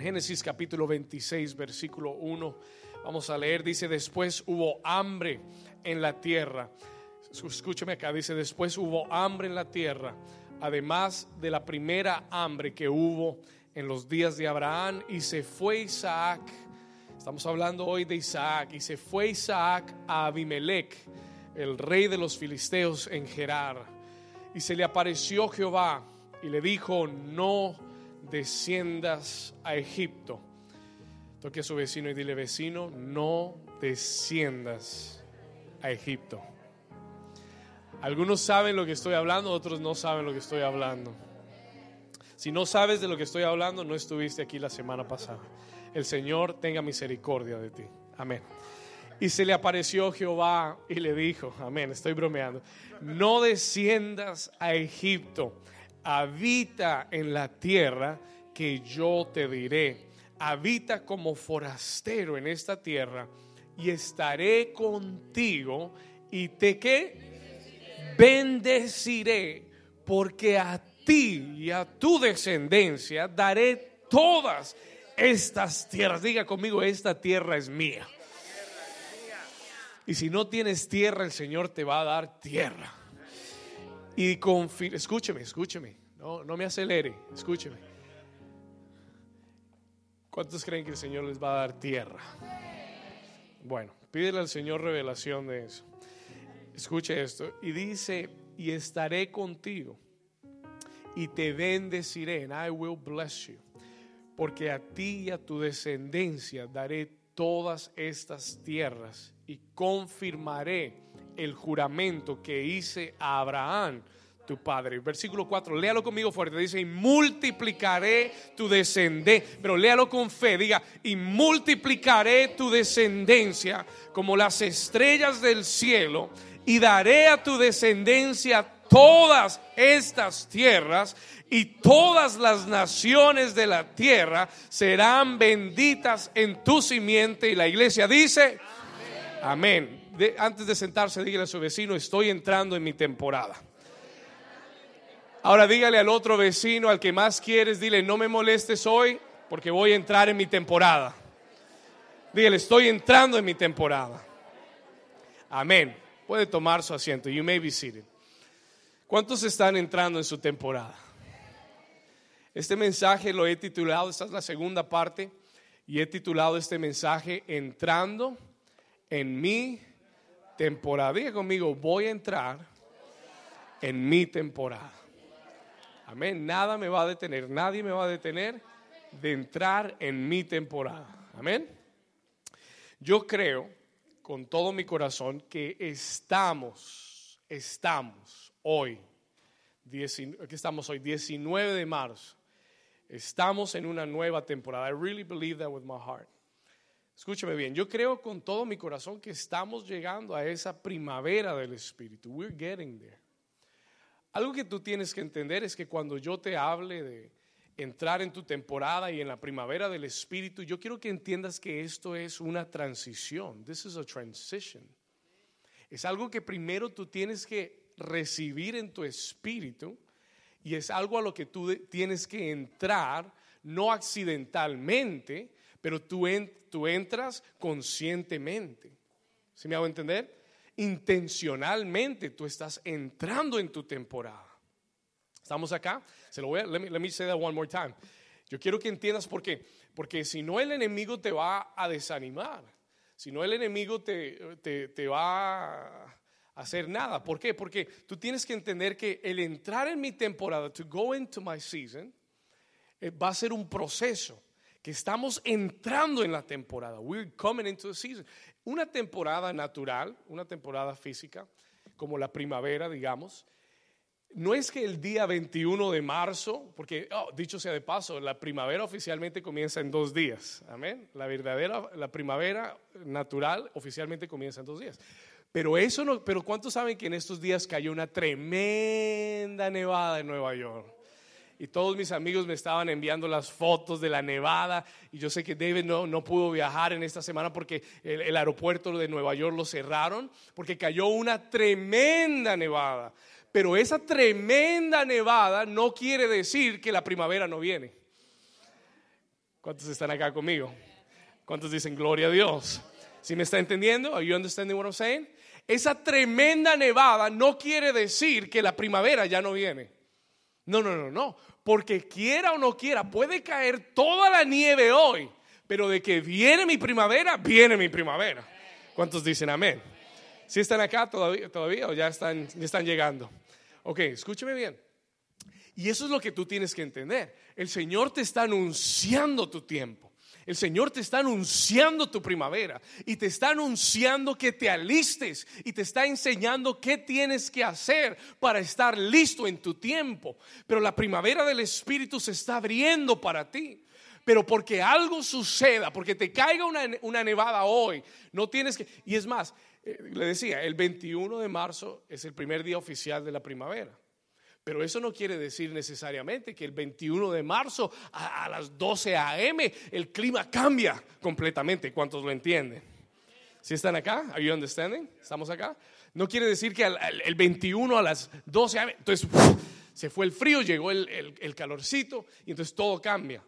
Génesis capítulo 26, versículo 1. Vamos a leer, dice, después hubo hambre en la tierra. Escúcheme acá, dice, después hubo hambre en la tierra, además de la primera hambre que hubo en los días de Abraham, y se fue Isaac. Estamos hablando hoy de Isaac, y se fue Isaac a Abimelech, el rey de los filisteos en Gerar. Y se le apareció Jehová y le dijo, no desciendas a Egipto. Toque a su vecino y dile, vecino, no desciendas a Egipto. Algunos saben lo que estoy hablando, otros no saben lo que estoy hablando. Si no sabes de lo que estoy hablando, no estuviste aquí la semana pasada. El Señor tenga misericordia de ti. Amén. Y se le apareció Jehová y le dijo, amén, estoy bromeando, no desciendas a Egipto habita en la tierra que yo te diré. Habita como forastero en esta tierra y estaré contigo y te que bendeciré porque a ti y a tu descendencia daré todas estas tierras. Diga conmigo, esta tierra es mía. Y si no tienes tierra, el Señor te va a dar tierra. Y escúcheme, escúcheme, no, no me acelere, escúcheme. ¿Cuántos creen que el Señor les va a dar tierra? Bueno, pídele al Señor revelación de eso. Escuche esto. Y dice, y estaré contigo y te bendeciré, and I will bless you, porque a ti y a tu descendencia daré todas estas tierras y confirmaré el juramento que hice a Abraham, tu padre. Versículo 4, léalo conmigo fuerte. Dice, y multiplicaré tu descendencia. Pero léalo con fe, diga, y multiplicaré tu descendencia como las estrellas del cielo, y daré a tu descendencia todas estas tierras, y todas las naciones de la tierra serán benditas en tu simiente. Y la iglesia dice, amén antes de sentarse, dígale a su vecino, estoy entrando en mi temporada. Ahora dígale al otro vecino, al que más quieres, dile, no me molestes hoy porque voy a entrar en mi temporada. Dígale, estoy entrando en mi temporada. Amén. Puede tomar su asiento. You may be seated. ¿Cuántos están entrando en su temporada? Este mensaje lo he titulado, esta es la segunda parte, y he titulado este mensaje Entrando en mi temporada. Diga conmigo, voy a entrar en mi temporada. Amén. Nada me va a detener, nadie me va a detener de entrar en mi temporada. Amén. Yo creo con todo mi corazón que estamos, estamos hoy, aquí estamos hoy, 19 de marzo, estamos en una nueva temporada. I really believe that with my heart. Escúchame bien, yo creo con todo mi corazón que estamos llegando a esa primavera del Espíritu. We're getting there. Algo que tú tienes que entender es que cuando yo te hable de entrar en tu temporada y en la primavera del Espíritu, yo quiero que entiendas que esto es una transición. This is a transition. Es algo que primero tú tienes que recibir en tu espíritu y es algo a lo que tú tienes que entrar, no accidentalmente, pero tú, tú entras conscientemente. ¿Sí me hago entender? Intencionalmente tú estás entrando en tu temporada. ¿Estamos acá? Se lo voy a, let me, let me say that one more time. Yo quiero que entiendas por qué. Porque si no el enemigo te va a desanimar. Si no el enemigo te, te, te va a hacer nada. ¿Por qué? Porque tú tienes que entender que el entrar en mi temporada, to go into my season, eh, va a ser un proceso que estamos entrando en la temporada. We're coming into the season. Una temporada natural, una temporada física, como la primavera, digamos. No es que el día 21 de marzo, porque oh, dicho sea de paso, la primavera oficialmente comienza en dos días. Amén. La verdadera, la primavera natural oficialmente comienza en dos días. Pero eso pero ¿cuántos saben que en estos días cayó una tremenda nevada en Nueva York? Y todos mis amigos me estaban enviando las fotos de la nevada y yo sé que David no, no pudo viajar en esta semana porque el, aeropuerto de Nueva York lo cerraron porque cayó una tremenda nevada. Pero esa tremenda nevada no quiere decir que la primavera no viene. ¿Cuántos están acá conmigo? ¿Cuántos dicen gloria a Dios? ¿Sí me está entendiendo? Are you understanding what I'm saying? Esa tremenda nevada no quiere decir que la primavera ya no viene. No, no, no, no. Porque quiera o no quiera, puede caer toda la nieve hoy, pero de que viene mi primavera, viene mi primavera. ¿Cuántos dicen amén? ¿Sí están acá todavía, todavía o ya están, ya están llegando? Ok, escúcheme bien. Y eso es lo que tú tienes que entender. El Señor te está anunciando tu tiempo. El Señor te está anunciando tu primavera y te está anunciando que te alistes y te está enseñando qué tienes que hacer para estar listo en tu tiempo. Pero la primavera del Espíritu se está abriendo para ti. Pero porque algo suceda, porque te caiga una, nevada hoy, no tienes que... Y es más, eh, le decía, el 21 de marzo es el primer día oficial de la primavera. Pero eso no quiere decir necesariamente que el 21 de marzo a, las 12 a.m. el clima cambia completamente. ¿Cuántos lo entienden? ¿Sí están acá? ¿Are you understanding? ¿Estamos acá? No quiere decir que el 21 a las 12 a.m. Entonces se fue el frío, llegó el, el calorcito y entonces todo cambia.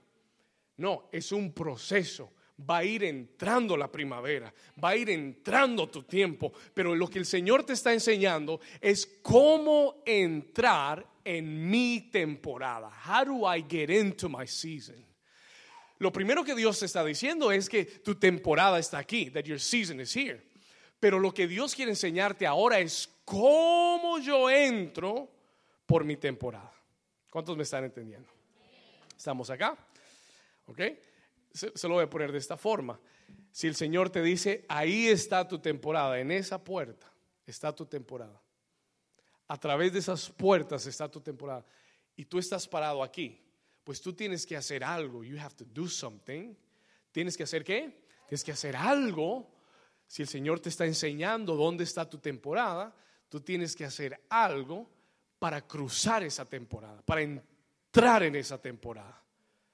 No, es un proceso va a ir entrando la primavera, va a ir entrando tu tiempo, pero lo que el Señor te está enseñando es cómo entrar en mi temporada. How do I get into my season? Lo primero que Dios está diciendo es que tu temporada está aquí, that your season is here. Pero lo que Dios quiere enseñarte ahora es cómo yo entro por mi temporada. ¿Cuántos me están entendiendo? ¿Estamos acá? ¿Ok? se, lo voy a poner de esta forma. Si el Señor te dice, ahí está tu temporada, en esa puerta está tu temporada. A través de esas puertas está tu temporada. Y tú estás parado aquí. Pues tú tienes que hacer algo. You have to do something. ¿Tienes que hacer qué? Tienes que hacer algo. Si el Señor te está enseñando dónde está tu temporada, tú tienes que hacer algo para cruzar esa temporada, para entrar en esa temporada.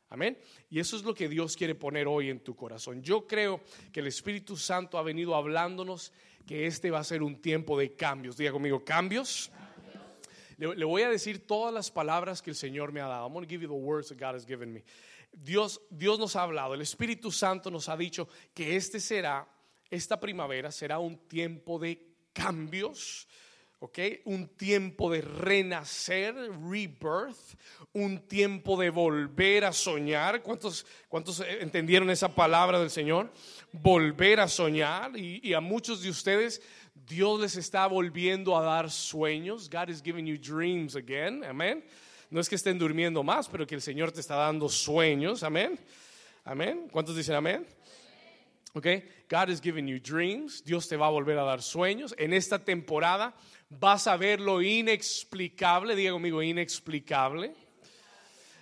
Amén. Y eso es lo que Dios quiere poner hoy en tu corazón. Yo creo que el Espíritu Santo ha venido hablándonos que este va a ser un tiempo de cambios. Diga conmigo, cambios. Le, voy a decir todas las palabras que el Señor me ha dado. I'm going to give you the words that God has given me. Dios, Dios nos ha hablado, el Espíritu Santo nos ha dicho que este será, esta primavera será un tiempo de cambios ¿ok? Un tiempo de renacer, rebirth, un tiempo de volver a soñar. ¿Cuántos, cuántos entendieron esa palabra del Señor? Volver a soñar. Y, a muchos de ustedes Dios les está volviendo a dar sueños. God is giving you dreams again. Amén. No es que estén durmiendo más, pero que el Señor te está dando sueños. Amén. Amén. ¿Cuántos dicen amén? Ok. God is giving you dreams. Dios te va a volver a dar sueños. En esta temporada vas a ver lo inexplicable, diga conmigo, inexplicable,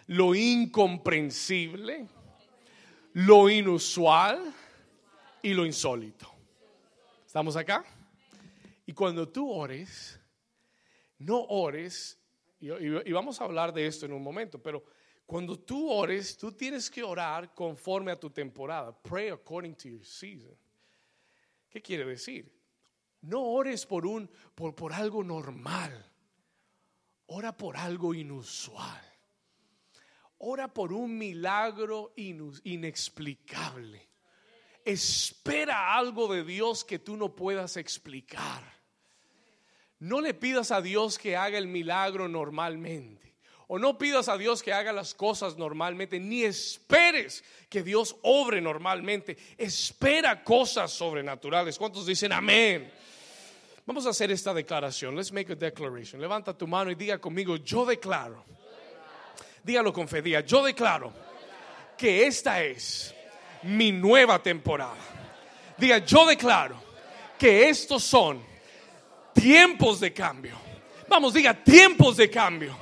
lo incomprensible, lo inusual y lo insólito. ¿Estamos acá? Y cuando tú ores, no ores, y, vamos a hablar de esto en un momento, pero cuando tú ores, tú tienes que orar conforme a tu temporada. Pray according to your season. ¿Qué quiere decir? No ores por un por, por algo normal. Ora por algo inusual. Ora por un milagro inexplicable. Espera algo de Dios que tú no puedas explicar. No le pidas a Dios que haga el milagro normalmente. O no pidas a Dios que haga las cosas normalmente, ni esperes que Dios obre normalmente. Espera cosas sobrenaturales. ¿Cuántos dicen amén? Vamos a hacer esta declaración. Let's make a declaration. Levanta tu mano y diga conmigo, yo declaro. Dígalo con fe, diga, yo declaro que esta es mi nueva temporada. Diga, yo declaro que estos son tiempos de cambio. Vamos, diga, tiempos de cambio.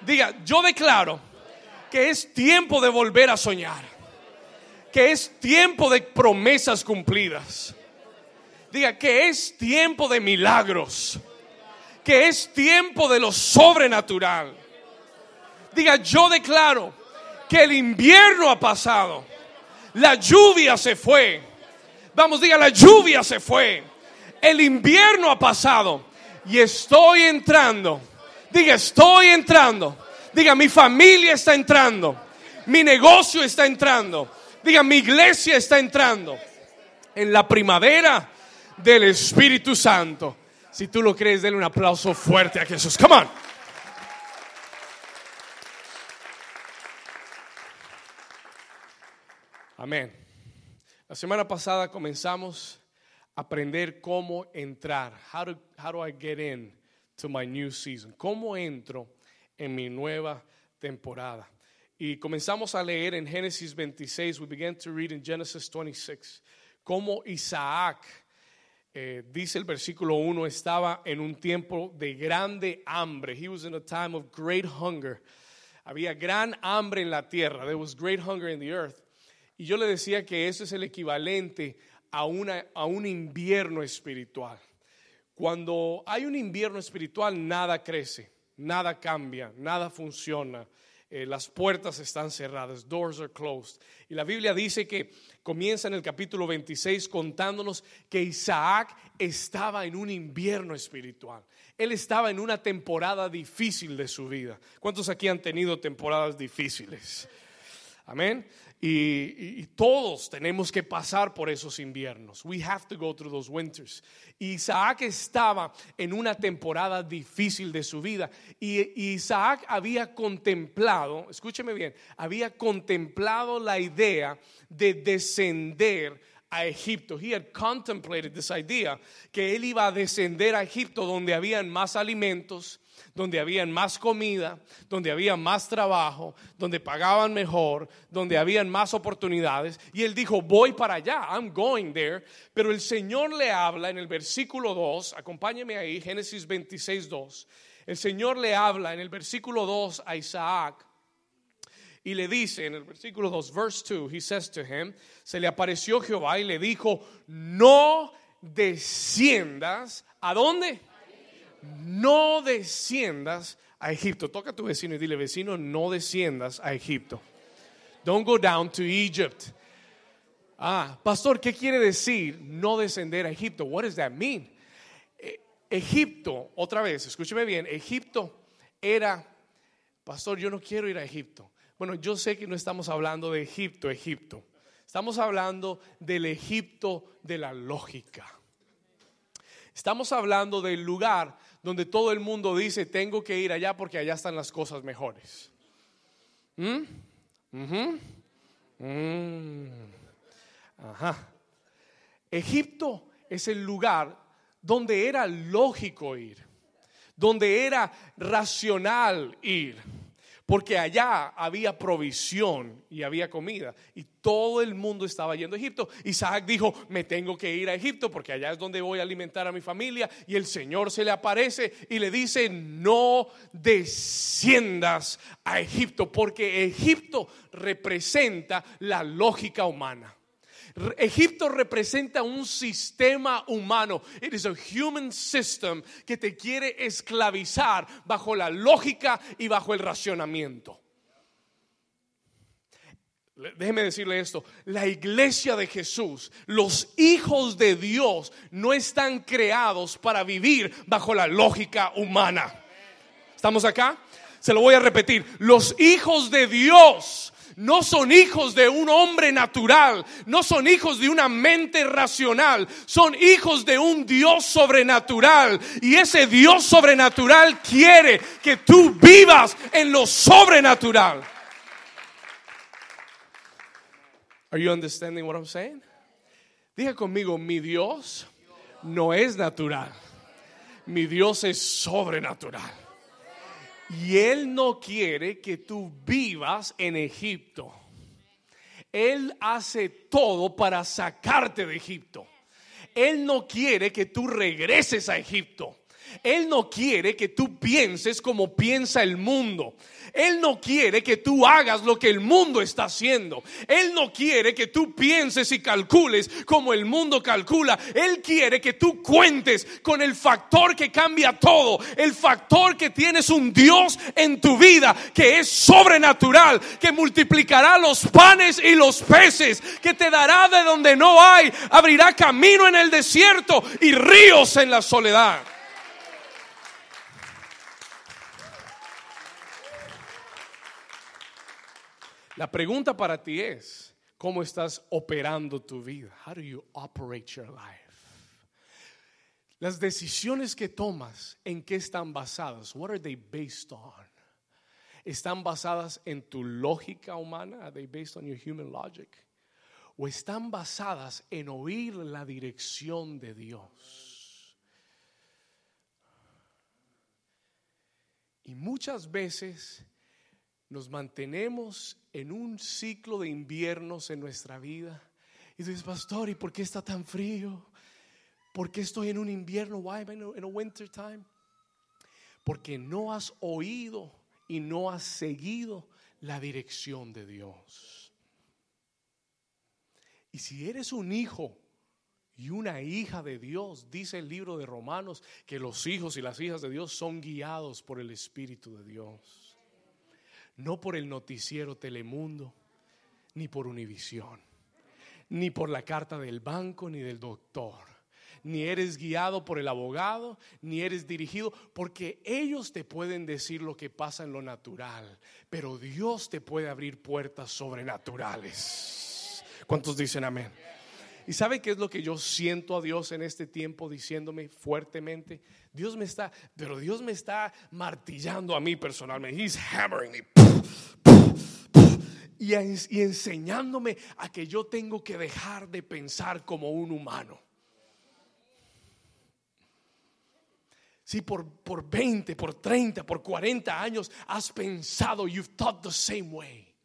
Diga, yo declaro que es tiempo de volver a soñar. Que es tiempo de promesas cumplidas Diga que es tiempo de milagros. Que es tiempo de lo sobrenatural. Diga, yo declaro que el invierno ha pasado. La lluvia se fue. Vamos, diga, la lluvia se fue. El invierno ha pasado. Y estoy entrando. Diga, estoy entrando. Diga, mi familia está entrando. Mi negocio está entrando Diga, mi iglesia está entrando en la primavera del Espíritu Santo. Si tú lo crees, denle un aplauso fuerte a Jesús. Come on. Amén. La semana pasada comenzamos a aprender cómo entrar. How do, how do I get in to my new season? ¿Cómo entro en mi nueva temporada? Y comenzamos a leer en Génesis 26. We began to read in Genesis 26. Cómo Isaac, eh, dice el versículo 1, estaba en un tiempo de grande hambre. He was in a time of great hunger. Había gran hambre en la tierra. There was great hunger in the earth. Y yo le decía que eso es el equivalente a, una, a un invierno espiritual. Cuando hay un invierno espiritual, nada crece, nada cambia, nada funciona. Eh, las puertas están cerradas, doors are closed. Y la Biblia dice que comienza en el capítulo 26 contándonos que Isaac estaba en un invierno espiritual. Él estaba en una temporada difícil de su vida. ¿Cuántos aquí han tenido temporadas difíciles? Amén. Y, todos tenemos que pasar por esos inviernos. We have to go through those winters. Isaac estaba en una temporada difícil de su vida y Isaac había contemplado, escúcheme bien, había contemplado la idea de descender a Egipto. He had contemplated this idea que él iba a descender a Egipto donde habían más alimentos, donde habían más comida, donde había más trabajo, donde pagaban mejor, donde habían más oportunidades. Y él dijo, voy para allá, I'm going there. Pero el Señor le habla en el versículo 2, acompáñeme ahí, Génesis 26, 2. El Señor le habla en el versículo 2 a Isaac y le dice en el versículo 2, verse 2, he says to him, se le apareció Jehová y le dijo, no desciendas, ¿a dónde? No desciendas a Egipto. Toca a tu vecino y dile, vecino, no desciendas a Egipto. Don't go down to Egypt. Ah, pastor, ¿qué quiere decir no descender a Egipto? What does that mean? Eh, Egipto, otra vez, escúcheme bien, Egipto era, pastor, yo no quiero ir a Egipto. Bueno, yo sé que no estamos hablando de Egipto, Egipto. Estamos hablando del Egipto de la lógica. Estamos hablando del lugar donde todo el mundo dice, tengo que ir allá porque allá están las cosas mejores. ¿Mm? Mm. Ajá. Egipto es el lugar donde era lógico ir, donde era racional ir porque allá había provisión y había comida y todo el mundo estaba yendo a Egipto. Isaac dijo, me tengo que ir a Egipto porque allá es donde voy a alimentar a mi familia y el Señor se le aparece y le dice, no desciendas a Egipto porque Egipto representa la lógica humana. Egipto representa un sistema humano. It is a human system que te quiere esclavizar bajo la lógica y bajo el racionamiento. Déjeme decirle esto, la iglesia de Jesús, los hijos de Dios no están creados para vivir bajo la lógica humana. ¿Estamos acá? Se lo voy a repetir, los hijos de Dios no son hijos de un hombre natural, no son hijos de una mente racional, son hijos de un Dios sobrenatural. Y ese Dios sobrenatural quiere que tú vivas en lo sobrenatural. Are you understanding what I'm saying? Diga conmigo, mi Dios no es natural. Mi Dios es sobrenatural. Y Él no quiere que tú vivas en Egipto. Él hace todo para sacarte de Egipto. Él no quiere que tú regreses a Egipto. Él no quiere que tú pienses como piensa el mundo. Él no quiere que tú hagas lo que el mundo está haciendo. Él no quiere que tú pienses y calcules como el mundo calcula. Él quiere que tú cuentes con el factor que cambia todo. El factor que tienes un Dios en tu vida que es sobrenatural, que multiplicará los panes y los peces, que te dará de donde no hay, abrirá camino en el desierto y ríos en la soledad. La pregunta para ti es, ¿Cómo estás operando tu vida? How do you operate your life? Las decisiones que tomas, ¿en qué están basadas? What are they based on? ¿Están basadas en tu lógica humana? Are they based on your human logic? ¿O están basadas en oír la dirección de Dios? Y muchas veces nos mantenemos en un ciclo de inviernos en nuestra vida. Y dices, pastor, ¿y por qué está tan frío? ¿Por qué estoy en un invierno? Why am I in a winter time? Porque no has oído y no has seguido la dirección de Dios. Y si eres un hijo y una hija de Dios, dice el libro de Romanos que los hijos y las hijas de Dios son guiados por el Espíritu de Dios. No por el noticiero Telemundo, ni por Univisión, ni por la carta del banco, ni del doctor ni eres guiado por el abogado, ni eres dirigido, porque ellos te pueden decir lo que pasa en lo natural, pero Dios te puede abrir puertas sobrenaturales. ¿Cuántos dicen amén? ¿Y sabe qué es lo que yo siento a Dios en este tiempo diciéndome fuertemente? Dios me está, pero Dios me está martillando a mí personalmente. He's hammering me. Y, enseñándome a que yo tengo que dejar de pensar como un humano. Si por, por 20, por 30, por 40 años has pensado, you've thought the same way.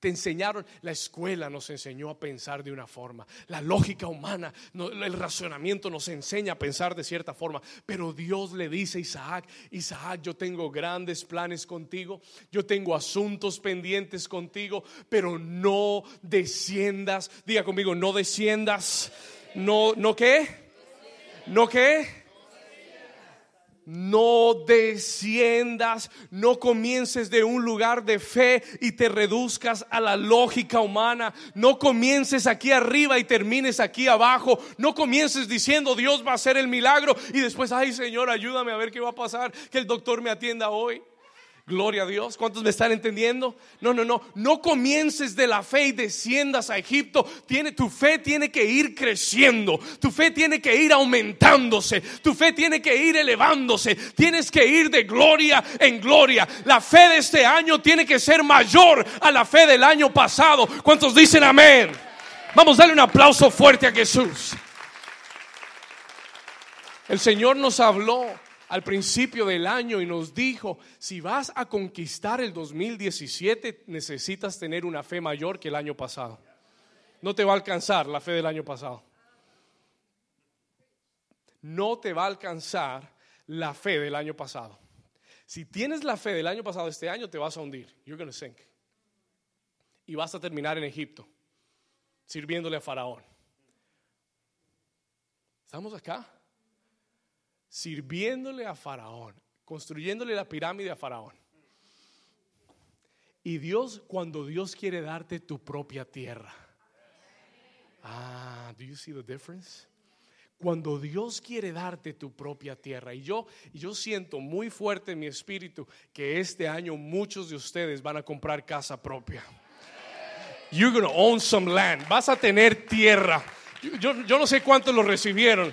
Te enseñaron, la escuela nos enseñó a pensar de una forma, la lógica humana, el razonamiento nos enseña a pensar de cierta forma, pero Dios le dice a Isaac, Isaac, yo tengo grandes planes contigo, yo tengo asuntos pendientes contigo, pero no desciendas, diga conmigo, no desciendas, no, no qué, no qué no desciendas, no comiences de un lugar de fe y te reduzcas a la lógica humana. No comiences aquí arriba y termines aquí abajo. No comiences diciendo Dios va a hacer el milagro y después, ay Señor, ayúdame a ver qué va a pasar, que el doctor me atienda hoy. Gloria a Dios. ¿Cuántos me están entendiendo? No, no, no. No comiences de la fe y desciendas a Egipto. Tiene, tu fe tiene que ir creciendo. Tu fe tiene que ir aumentándose. Tu fe tiene que ir elevándose. Tienes que ir de gloria en gloria. La fe de este año tiene que ser mayor a la fe del año pasado. ¿Cuántos dicen amén? Vamos a darle un aplauso fuerte a Jesús. El Señor nos habló al principio del año y nos dijo, si vas a conquistar el 2017, necesitas tener una fe mayor que el año pasado. No te va a alcanzar la fe del año pasado. No te va a alcanzar la fe del año pasado. Si tienes la fe del año pasado, este año te vas a hundir. You're going sink. Y vas a terminar en Egipto, sirviéndole a Faraón. ¿Estamos acá? Sirviéndole a Faraón, construyéndole la pirámide a Faraón. Y Dios, cuando Dios quiere darte tu propia tierra. Ah, do you see the difference? Cuando Dios quiere darte tu propia tierra. Y yo, yo siento muy fuerte en mi espíritu que este año muchos de ustedes van a comprar casa propia. You're to own some land. Vas a tener tierra. Yo, yo no sé cuántos lo recibieron.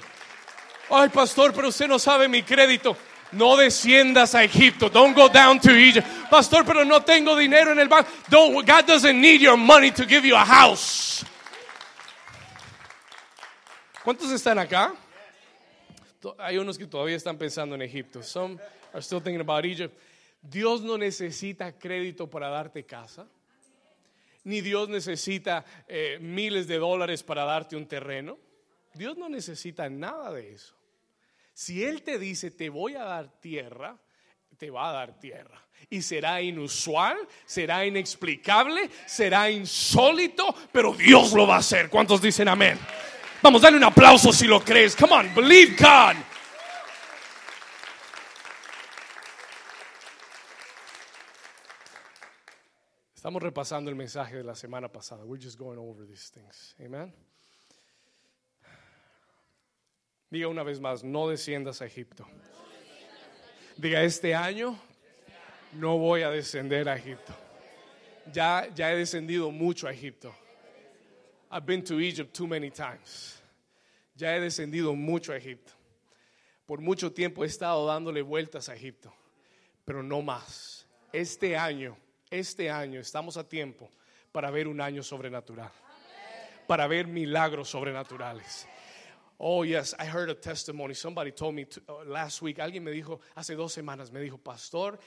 Ay, pastor, pero usted no sabe mi crédito. No desciendas a Egipto. Don't go down to Egypt. Pastor, pero no tengo dinero en el banco. Don't, God doesn't need your money to give you a house. ¿Cuántos están acá? Hay unos que todavía están pensando en Egipto. Some are still thinking about Egypt. Dios no necesita crédito para darte casa. Ni Dios necesita eh, miles de dólares para darte un terreno. Dios no necesita nada de eso. Si Él te dice, te voy a dar tierra, te va a dar tierra. Y será inusual, será inexplicable, será insólito, pero Dios lo va a hacer. ¿Cuántos dicen amén? Vamos, dale un aplauso si lo crees. Come on, believe God. Estamos repasando el mensaje de la semana pasada. We're just going over these things. Amen. Diga una vez más, no desciendas a Egipto. Diga, este año no voy a descender a Egipto. Ya, ya he descendido mucho a Egipto. I've been to Egypt too many times. Ya he descendido mucho a Egipto. Por mucho tiempo he estado dándole vueltas a Egipto, pero no más. Este año, este año estamos a tiempo para ver un año sobrenatural, para ver milagros sobrenaturales. Oh, yes, I heard a testimony. Somebody told me uh, last week, alguien me dijo, hace dos semanas, me dijo, pastor,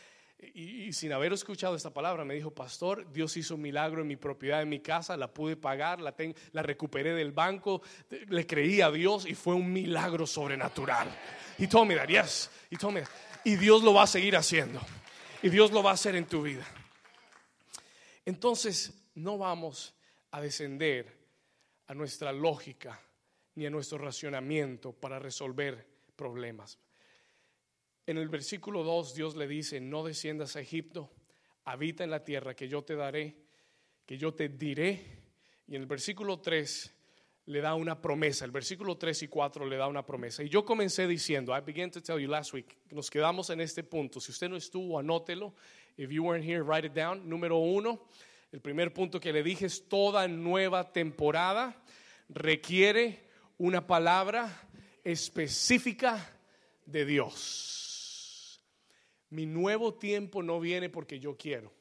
y, sin haber escuchado esta palabra, me dijo, pastor, Dios hizo un milagro en mi propiedad, en mi casa, la pude pagar, la, la recuperé del banco, le creí a Dios y fue un milagro sobrenatural. He told me that, yes, he told me Y Dios lo va a seguir haciendo. Y Dios lo va a hacer en tu vida. Entonces, no vamos a descender a nuestra lógica ni a nuestro racionamiento para resolver problemas. En el versículo 2 Dios le dice, no desciendas a Egipto, habita en la tierra que yo te daré, que yo te diré. Y en el versículo 3 le da una promesa, el versículo 3 y 4 le da una promesa. Y yo comencé diciendo, I began to tell you last week, nos quedamos en este punto. Si usted no estuvo, anótelo. If you weren't here, write it down. Número uno, el primer punto que le dije es toda nueva temporada requiere una palabra específica de Dios. Mi nuevo tiempo no viene porque yo quiero.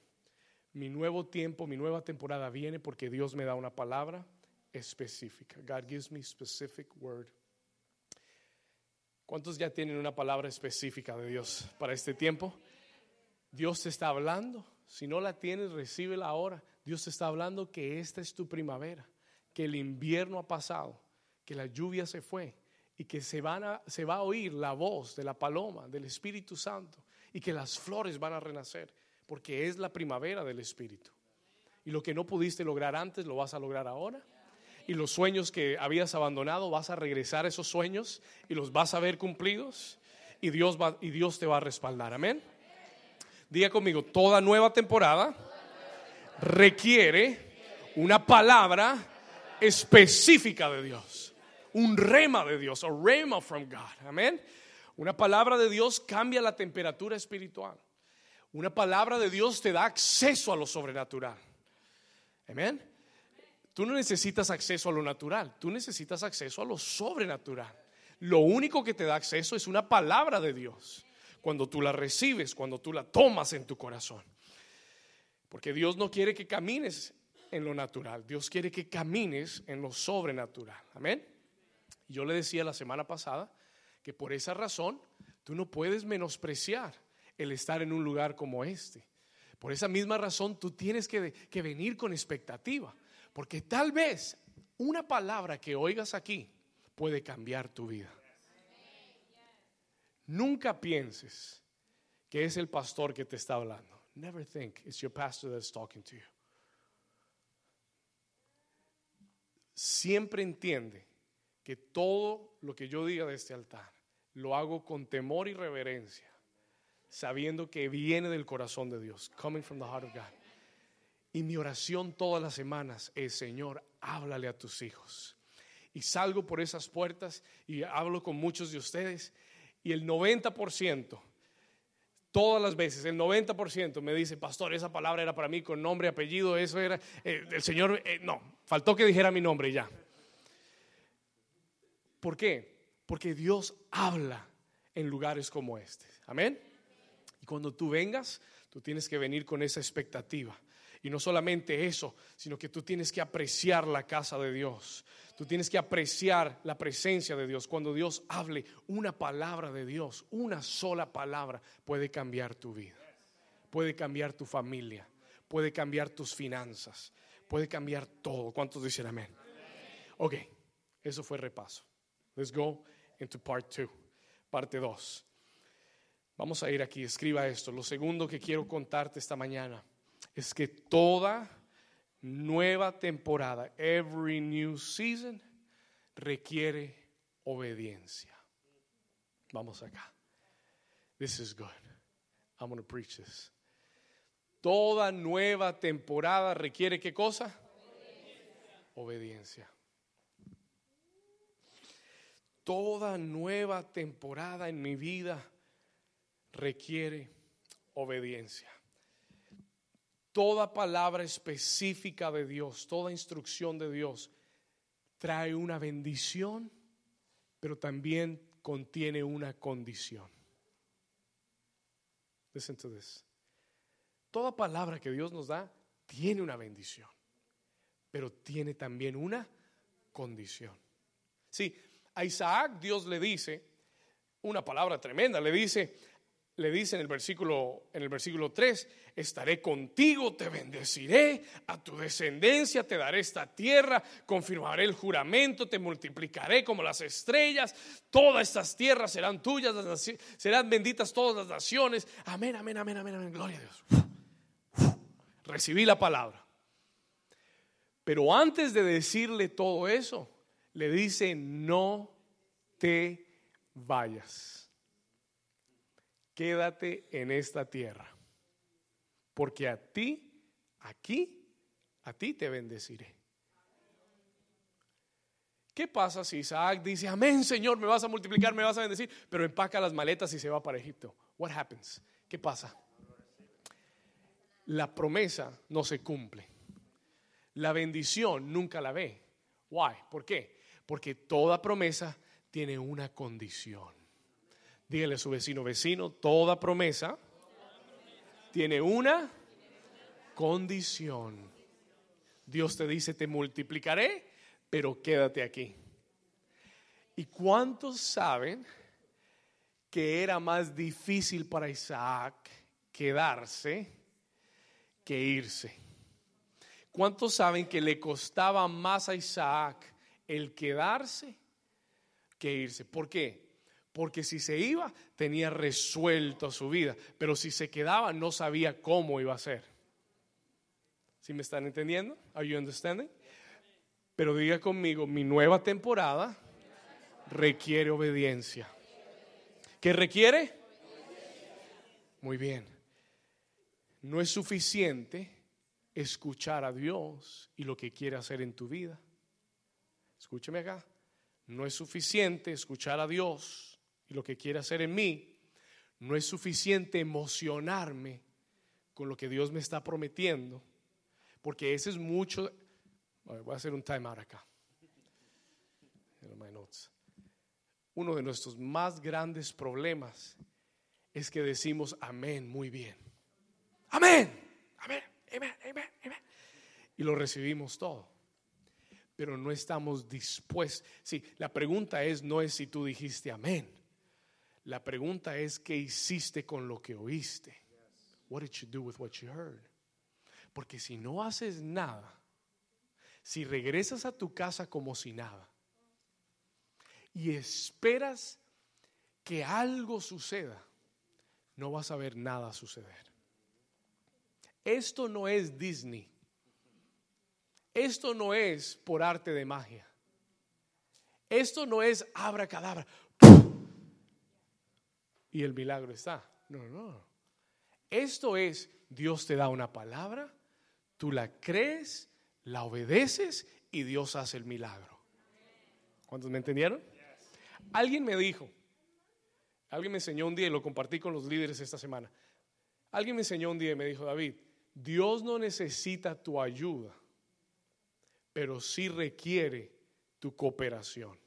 Mi nuevo tiempo, mi nueva temporada viene porque Dios me da una palabra específica. God gives me specific word. ¿Cuántos ya tienen una palabra específica de Dios para este tiempo? Dios te está hablando. Si no la tienes, recíbela ahora. Dios te está hablando que esta es tu primavera, que el invierno ha pasado, que la lluvia se fue y que se, va a oír la voz de la paloma, del Espíritu Santo y que las flores van a renacer, porque es la primavera del Espíritu. Y lo que no pudiste lograr antes, lo vas a lograr ahora. Y los sueños que habías abandonado, vas a regresar a esos sueños y los vas a ver cumplidos. Y Dios, y Dios te va a respaldar. Amén. Diga conmigo, toda nueva temporada requiere una palabra específica de Dios. Un rema de Dios, a rema from God. Amén. Una palabra de Dios cambia la temperatura espiritual. Una palabra de Dios te da acceso a lo sobrenatural. Amén. Tú no necesitas acceso a lo natural, tú necesitas acceso a lo sobrenatural. Lo único que te da acceso es una palabra de Dios. Cuando tú la recibes, cuando tú la tomas en tu corazón. Porque Dios no quiere que camines en lo natural, Dios quiere que camines en lo sobrenatural. Amén. Yo le decía la semana pasada que por esa razón tú no puedes menospreciar el estar en un lugar como este. Por esa misma razón tú tienes que, venir con expectativa, porque tal vez una palabra que oigas aquí puede cambiar tu vida. Nunca pienses que es el pastor que te está hablando. Never think it's your pastor that's talking to you. Siempre entiende que todo lo que yo diga de este altar lo hago con temor y reverencia, sabiendo que viene del corazón de Dios, coming from the heart of God. Y mi oración todas las semanas es, Señor, háblale a tus hijos. Y salgo por esas puertas y hablo con muchos de ustedes y el 90%, todas las veces, el 90% me dice, pastor, esa palabra era para mí con nombre, apellido, eso era, eh, el Señor, eh, no, faltó que dijera mi nombre ya. ¿Por qué? Porque Dios habla en lugares como este. Amén. Y cuando tú vengas, tú tienes que venir con esa expectativa. Y no solamente eso, sino que tú tienes que apreciar la casa de Dios. Tú tienes que apreciar la presencia de Dios. Cuando Dios hable una palabra de Dios, una sola palabra puede cambiar tu vida. Puede cambiar tu familia. Puede cambiar tus finanzas. Puede cambiar todo. ¿Cuántos dicen amén? Ok, eso fue repaso. Let's go into part two, parte 2. Vamos a ir aquí, escriba esto. Lo segundo que quiero contarte esta mañana es que toda nueva temporada, every new season, requiere obediencia. Vamos acá. This is good. I'm going to preach this. Toda nueva temporada requiere qué cosa? Obediencia toda nueva temporada en mi vida requiere obediencia. toda palabra específica de Dios, toda instrucción de Dios, trae una bendición, pero también contiene una condición. Listen to this. Toda palabra que Dios nos da tiene una bendición, pero tiene también una condición. Sí, a Isaac Dios le dice una palabra tremenda, le dice, le dice en el versículo en el versículo 3, estaré contigo, te bendeciré, a tu descendencia te daré esta tierra, confirmaré el juramento, te multiplicaré como las estrellas, todas estas tierras serán tuyas, serán benditas todas las naciones. Amén, amén, amén, amén, amén. Gloria a Dios. Recibí la palabra. Pero antes de decirle todo eso, le dice, no te vayas. Quédate en esta tierra. Porque a ti, aquí, a ti te bendeciré. ¿Qué pasa si Isaac dice, amén Señor, me vas a multiplicar, me vas a bendecir, pero empaca las maletas y se va para Egipto? What happens? ¿Qué pasa? La promesa no se cumple. La bendición nunca la ve. Why? ¿Por qué? Porque toda promesa tiene una condición. Dígale a su vecino, vecino, toda promesa tiene una condición. Dios te dice, te multiplicaré, pero quédate aquí. ¿Y cuántos saben que era más difícil para Isaac quedarse que irse? ¿Cuántos saben que le costaba más a Isaac el quedarse que irse? ¿Por qué? Porque si se iba, tenía resuelto su vida. Pero si se quedaba, no sabía cómo iba a ser. ¿Sí me están entendiendo? Are you understanding? Pero diga conmigo, mi nueva temporada requiere obediencia. ¿Qué requiere? Muy bien. No es suficiente escuchar a Dios y lo que quiere hacer en tu vida. Escúcheme acá. No es suficiente escuchar a Dios y lo que quiere hacer en mí, no es suficiente emocionarme con lo que Dios me está prometiendo, porque ese es mucho. Voy a hacer un time out acá. Uno de nuestros más grandes problemas es que decimos amén muy bien. Amén, amén, amén, amén, amén. Y lo recibimos todo. Pero no estamos dispuestos. Sí, la pregunta es, no es si tú dijiste amén. La pregunta es, ¿qué hiciste con lo que oíste? What did you do with what you heard? Porque si no haces nada, si regresas a tu casa como si nada y esperas que algo suceda, no vas a ver nada suceder. Esto no es Disney. Esto no es por arte de magia. Esto no es abra cadabra y el milagro está. No, no. Esto es, Dios te da una palabra, tú la crees, la obedeces y Dios hace el milagro. ¿Cuántos me entendieron? Alguien me dijo, alguien me enseñó un día y lo compartí con los líderes esta semana. Alguien me enseñó un día y me dijo, David, Dios no necesita tu ayuda, pero sí requiere tu cooperación.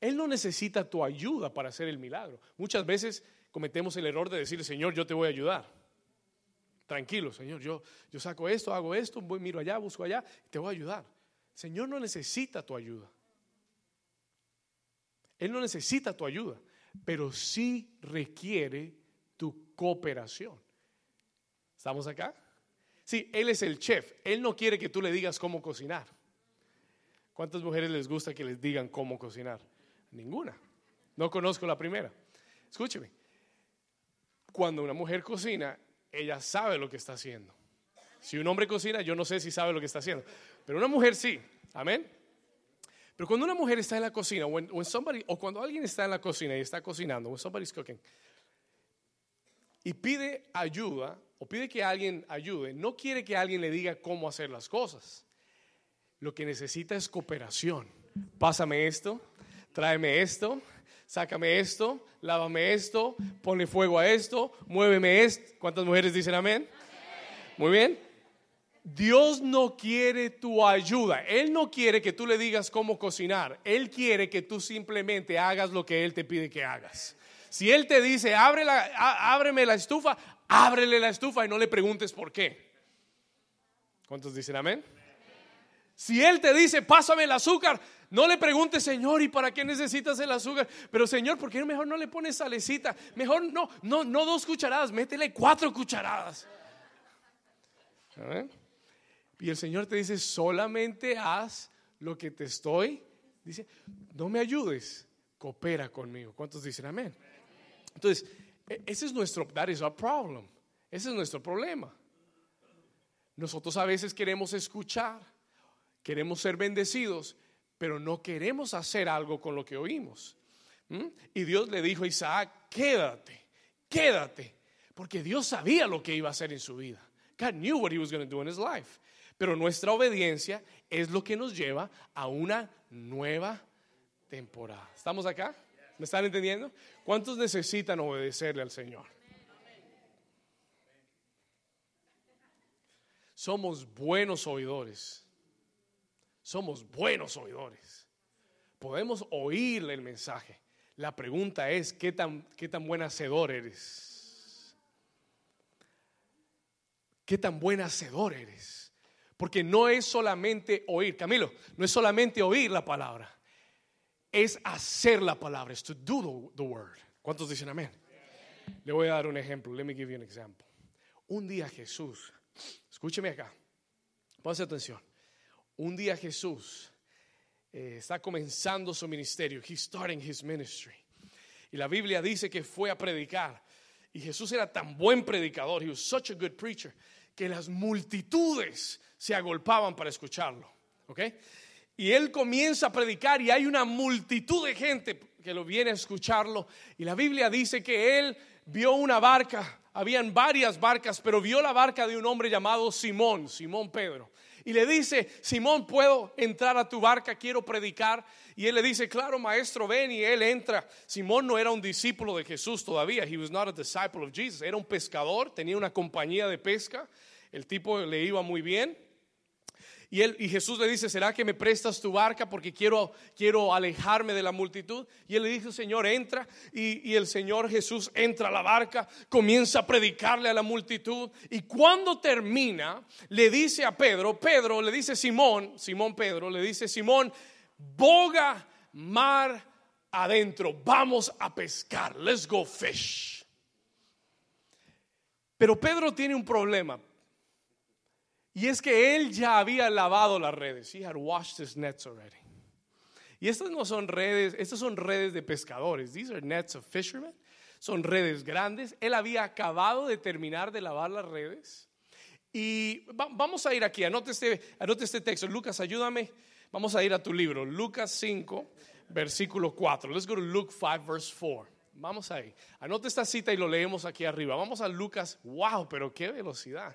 Él no necesita tu ayuda para hacer el milagro. Muchas veces cometemos el error de decirle, Señor, yo te voy a ayudar. Tranquilo, Señor, yo, yo saco esto, hago esto, miro allá, busco allá, te voy a ayudar. Señor no necesita tu ayuda. Él no necesita tu ayuda, pero sí requiere tu cooperación. ¿Estamos acá? Sí, Él es el chef. Él no quiere que tú le digas cómo cocinar. ¿Cuántas mujeres les gusta que les digan cómo cocinar? Ninguna. No conozco la primera. Escúcheme. Cuando una mujer cocina, ella sabe lo que está haciendo. Si un hombre cocina, yo no sé si sabe lo que está haciendo. Pero una mujer sí. Amén. Pero cuando una mujer está en la cocina, o cuando alguien está en la cocina y está cocinando, when somebody's cooking, y pide ayuda, o pide que alguien ayude, no quiere que alguien le diga cómo hacer las cosas. Lo que necesita es cooperación. Pásame esto, tráeme esto, sácame esto, lávame esto, ponle fuego a esto, muéveme esto. ¿Cuántas mujeres dicen amén? Muy bien. Dios no quiere tu ayuda. Él no quiere que tú le digas cómo cocinar. Él quiere que tú simplemente hagas lo que Él te pide que hagas. Si Él te dice, Abre la, ábreme la estufa, ábrele la estufa y no le preguntes por qué. ¿Cuántos dicen amén? Si Él te dice, pásame el azúcar, no le preguntes, Señor, ¿y para qué necesitas el azúcar? Pero Señor, ¿por qué mejor no le pones salecita? Mejor no, no, no dos cucharadas, métele cuatro cucharadas. Y el Señor te dice, solamente haz lo que te estoy. Dice, no me ayudes, coopera conmigo. ¿Cuántos dicen amén? Entonces, ese es nuestro, problem. Ese es nuestro problema. Nosotros a veces queremos escuchar, queremos ser bendecidos, pero no queremos hacer algo con lo que oímos. Y Dios le dijo a Isaac, quédate, quédate, porque Dios sabía lo que iba a hacer en su vida. God knew what he was going to do in his life. Pero nuestra obediencia es lo que nos lleva a una nueva temporada. ¿Estamos acá? ¿Me están entendiendo? ¿Cuántos necesitan obedecerle al Señor? Somos buenos oidores. Somos buenos oidores. Podemos oírle el mensaje. La pregunta es, ¿qué tan, qué tan buen hacedor eres? ¿Qué tan buen hacedor eres? Porque no es solamente oír, Camilo, no es solamente oír la palabra, es hacer la palabra, es to do the, word. ¿Cuántos dicen amén? Le voy a dar un ejemplo. Let me give you an example. Un día Jesús, escúcheme acá, ponse atención. Un día Jesús eh, está comenzando su ministerio. He's starting his ministry. Y la Biblia dice que fue a predicar. Y Jesús era tan buen predicador, he was such a good preacher, que las multitudes se agolpaban para escucharlo. ¿Ok? Y él comienza a predicar y hay una multitud de gente que lo viene a escucharlo. Y la Biblia dice que él vio una barca, habían varias barcas, pero vio la barca de un hombre llamado Simón, Simón Pedro y le dice, Simón, ¿puedo entrar a tu barca? Quiero predicar. Y él le dice, claro, maestro, ven. Y él entra. Simón no era un discípulo de Jesús todavía. He was not a disciple of Jesus. Era un pescador, tenía una compañía de pesca. El tipo le iba muy bien. Y, él, y Jesús le dice, ¿será que me prestas tu barca porque quiero, quiero alejarme de la multitud? Y él le dice, Señor, entra. Y, y el Señor Jesús entra a la barca, comienza a predicarle a la multitud. Y cuando termina, le dice a Pedro, Pedro le dice Simón, Simón Pedro, le dice Simón, boga mar adentro, vamos a pescar, let's go fish. Pero Pedro tiene un problema. Y es que él ya había lavado las redes. He had washed his nets already. Y estas no son redes, estas son redes de pescadores. These are nets of fishermen. Son redes grandes. Él había acabado de terminar de lavar las redes. Y vamos a ir aquí, anote este, anote este texto. Lucas, ayúdame. Vamos a ir a tu libro, Lucas 5, versículo 4. Let's go to Luke 5, verse 4. Vamos ahí. Anote esta cita y lo leemos aquí arriba. Vamos a Lucas. Wow, pero qué velocidad.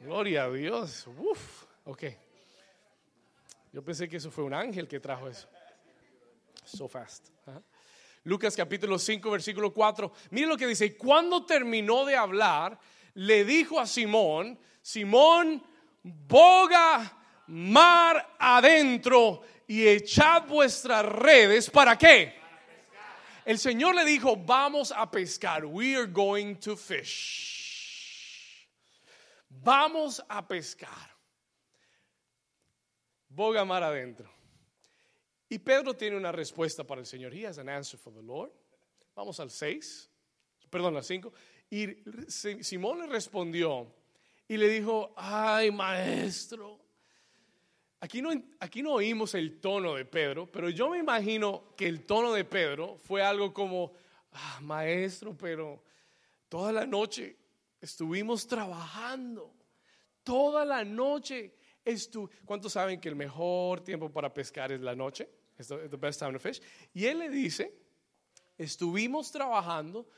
Gloria a Dios. Uf, ok. Yo pensé que eso fue un ángel que trajo eso. So fast. Lucas capítulo 5, versículo 4. Mire lo que dice. Y cuando terminó de hablar, le dijo a Simón, Simón, boga mar adentro y echad vuestras redes. ¿Para qué? El Señor le dijo, vamos a pescar. We are going to fish. Vamos a pescar. Boga mar adentro. Y Pedro tiene una respuesta para el Señor. He has an answer for the Lord. Vamos al 6, perdón, al 5. Y Simón le respondió y le dijo, ay maestro, aquí no, aquí no oímos el tono de Pedro, pero yo me imagino que el tono de Pedro fue algo como, ah, maestro, pero toda la noche Estuvimos trabajando toda la noche. Estu ¿Cuántos saben que el mejor tiempo para pescar es la noche? Es the, best time to fish. Y él le dice, estuvimos trabajando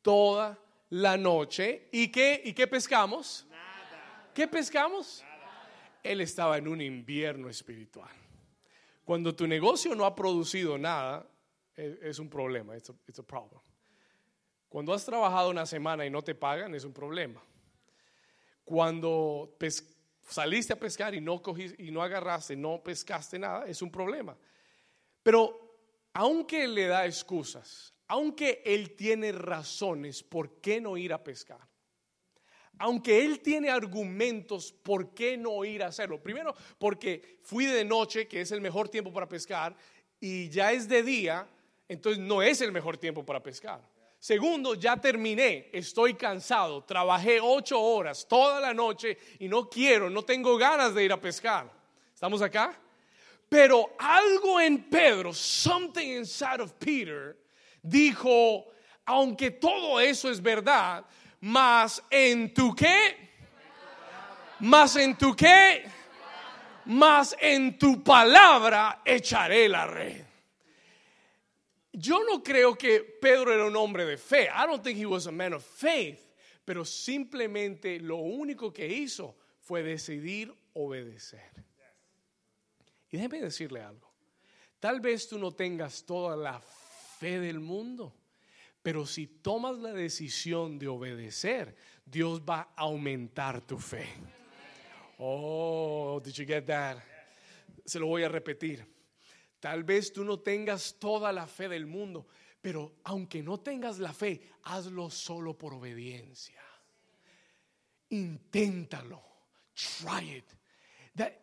toda la noche. ¿Y qué, y qué pescamos? Nada. ¿Qué pescamos? Él estaba en un invierno espiritual. Cuando tu negocio no ha producido nada, es, es un problema. It's a, it's a problem. Cuando has trabajado una semana y no te pagan, es un problema. Cuando saliste a pescar y no, cogiste, y no agarraste, no pescaste nada, es un problema. Pero aunque él le da excusas, aunque él tiene razones por qué no ir a pescar, aunque él tiene argumentos por qué no ir a hacerlo. Primero, porque fui de noche, que es el mejor tiempo para pescar, y ya es de día, entonces no es el mejor tiempo para pescar. Segundo, ya terminé, estoy cansado, trabajé ocho horas toda la noche y no quiero, no tengo ganas de ir a pescar. ¿Estamos acá? Pero algo en Pedro, something inside of Peter, dijo, aunque todo eso es verdad, más en tu qué, más en tu qué, más en tu palabra echaré la red. Yo no creo que Pedro era un hombre de fe. I don't think he was a man of faith. Pero simplemente lo único que hizo fue decidir obedecer. Y déjeme decirle algo. Tal vez tú no tengas toda la fe del mundo, pero si tomas la decisión de obedecer, Dios va a aumentar tu fe. Oh, did you get that? Se lo voy a repetir. Tal vez tú no tengas toda la fe del mundo, pero aunque no tengas la fe, hazlo solo por obediencia. Inténtalo. Try it.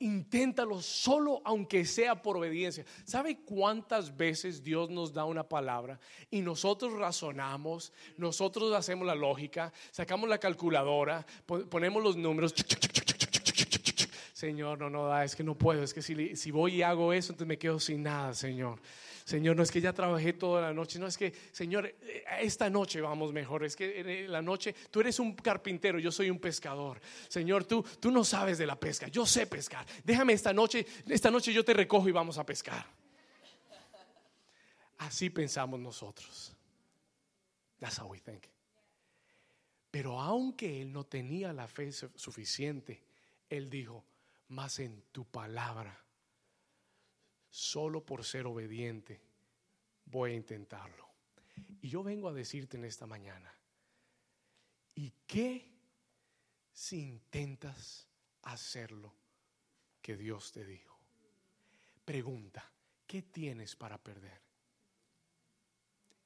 Inténtalo solo aunque sea por obediencia. ¿Sabe cuántas veces Dios nos da una palabra y nosotros razonamos, nosotros hacemos la lógica, sacamos la calculadora, pon- ponemos los números? Señor, no, no da, es que no puedo, es que si, si voy y hago eso, entonces me quedo sin nada, Señor. Señor, no es que ya trabajé toda la noche, no es que, Señor, eh, esta noche vamos mejor, es que la noche tú eres un carpintero, yo soy un pescador. Señor, tú, tú no sabes de la pesca, yo sé pescar. Déjame esta noche, esta noche yo te recojo y vamos a pescar. Así pensamos nosotros. That's how we think. Pero aunque él no tenía la fe su- suficiente, él dijo, más en tu palabra, solo por ser obediente, voy a intentarlo. Y yo vengo a decirte en esta mañana, ¿y qué si intentas hacer lo que Dios te dijo? Pregunta, ¿qué tienes para perder?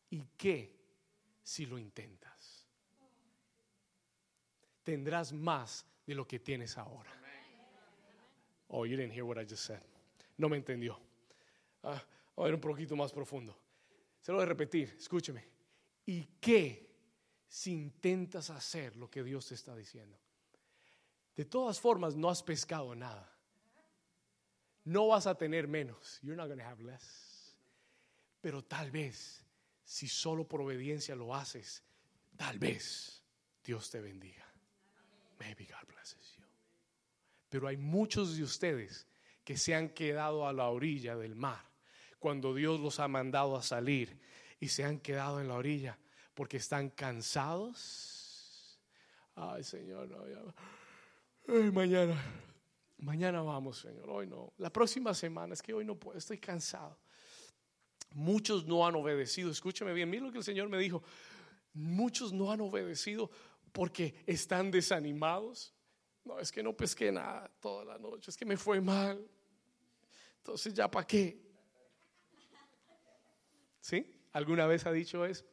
¿Y qué si lo intentas? Tendrás más de lo que tienes ahora. Oh, you didn't hear what I just said. No me entendió. Ah, vamos a ver un poquito más profundo. Se lo voy a repetir, escúcheme. ¿Y qué si intentas hacer lo que Dios te está diciendo? De todas formas, no has pescado nada. No vas a tener menos. You're not going to have less. Pero tal vez, si solo por obediencia lo haces, tal vez Dios te bendiga. Maybe God blesses. Pero hay muchos de ustedes que se han quedado a la orilla del mar cuando Dios los ha mandado a salir y se han quedado en la orilla porque están cansados. Ay, Señor, no, ya. Ay, mañana, mañana vamos, Señor. Hoy no. La próxima semana es que hoy no puedo, estoy cansado. Muchos no han obedecido. Escúchame bien, mira lo que el Señor me dijo. Muchos no han obedecido porque están desanimados. No, es que no pesqué nada toda la noche, es que me fue mal. Entonces, ¿ya para qué? ¿Sí? ¿Alguna vez ha dicho eso?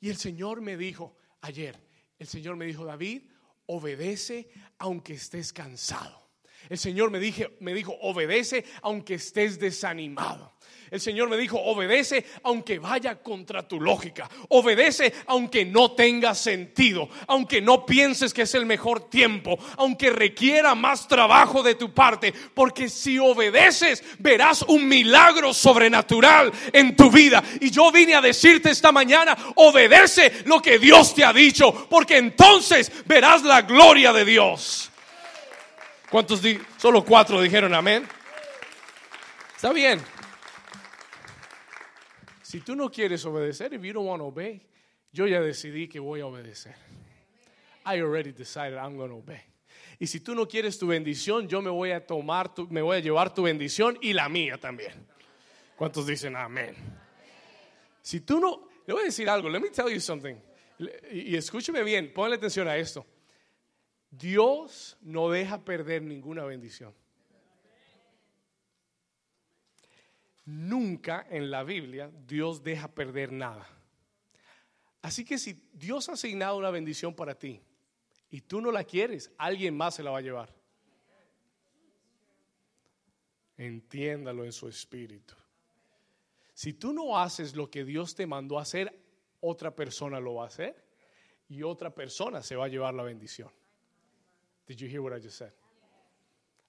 Y el Señor me dijo ayer, el Señor me dijo, David, obedece aunque estés cansado. El Señor me, me dijo, obedece aunque estés desanimado. El Señor me dijo, obedece aunque vaya contra tu lógica. Obedece aunque no tenga sentido. Aunque no pienses que es el mejor tiempo. Aunque requiera más trabajo de tu parte. Porque si obedeces, verás un milagro sobrenatural en tu vida. Y yo vine a decirte esta mañana, obedece lo que Dios te ha dicho. Porque entonces verás la gloria de Dios. ¿Cuántos? Di Solo cuatro dijeron amén. Está bien. Si tú no quieres obedecer, if you don't want to obey, yo ya decidí que voy a obedecer. I already decided I'm going to obey. Y si tú no quieres tu bendición, yo me voy a tomar, tu, me voy a llevar tu bendición y la mía también. ¿Cuántos dicen amén? Si tú no, le voy a decir algo, let me tell you something. Y, y escúcheme bien, ponle atención a esto. Dios no deja perder ninguna bendición. Nunca en la Biblia Dios deja perder nada. Así que si Dios ha asignado una bendición para ti y tú no la quieres, alguien más se la va a llevar. Entiéndalo en su espíritu. Si tú no haces lo que Dios te mandó a hacer, otra persona lo va a hacer y otra persona se va a llevar la bendición. Did you hear what I just said?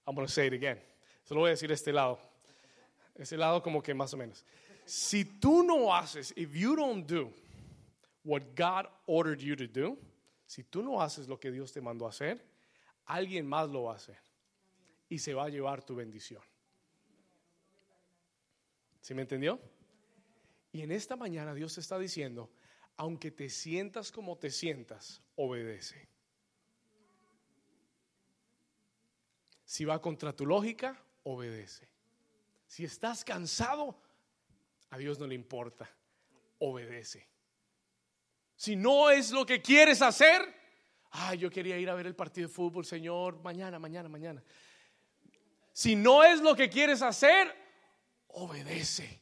I'm going to say it again. Se lo voy a decir a este lado. Ese lado como que más o menos. Si tú no haces, if you don't do what God ordered you to do, si tú no haces lo que Dios te mandó a hacer, alguien más lo va a hacer y se va a llevar tu bendición. ¿Sí me entendió? Y en esta mañana Dios está diciendo, aunque te sientas como te sientas, obedece. Si va contra tu lógica, obedece. Si estás cansado, a Dios no le importa, obedece. Si no es lo que quieres hacer, ay, yo quería ir a ver el partido de fútbol, Señor, mañana, mañana, mañana. Si no es lo que quieres hacer, obedece.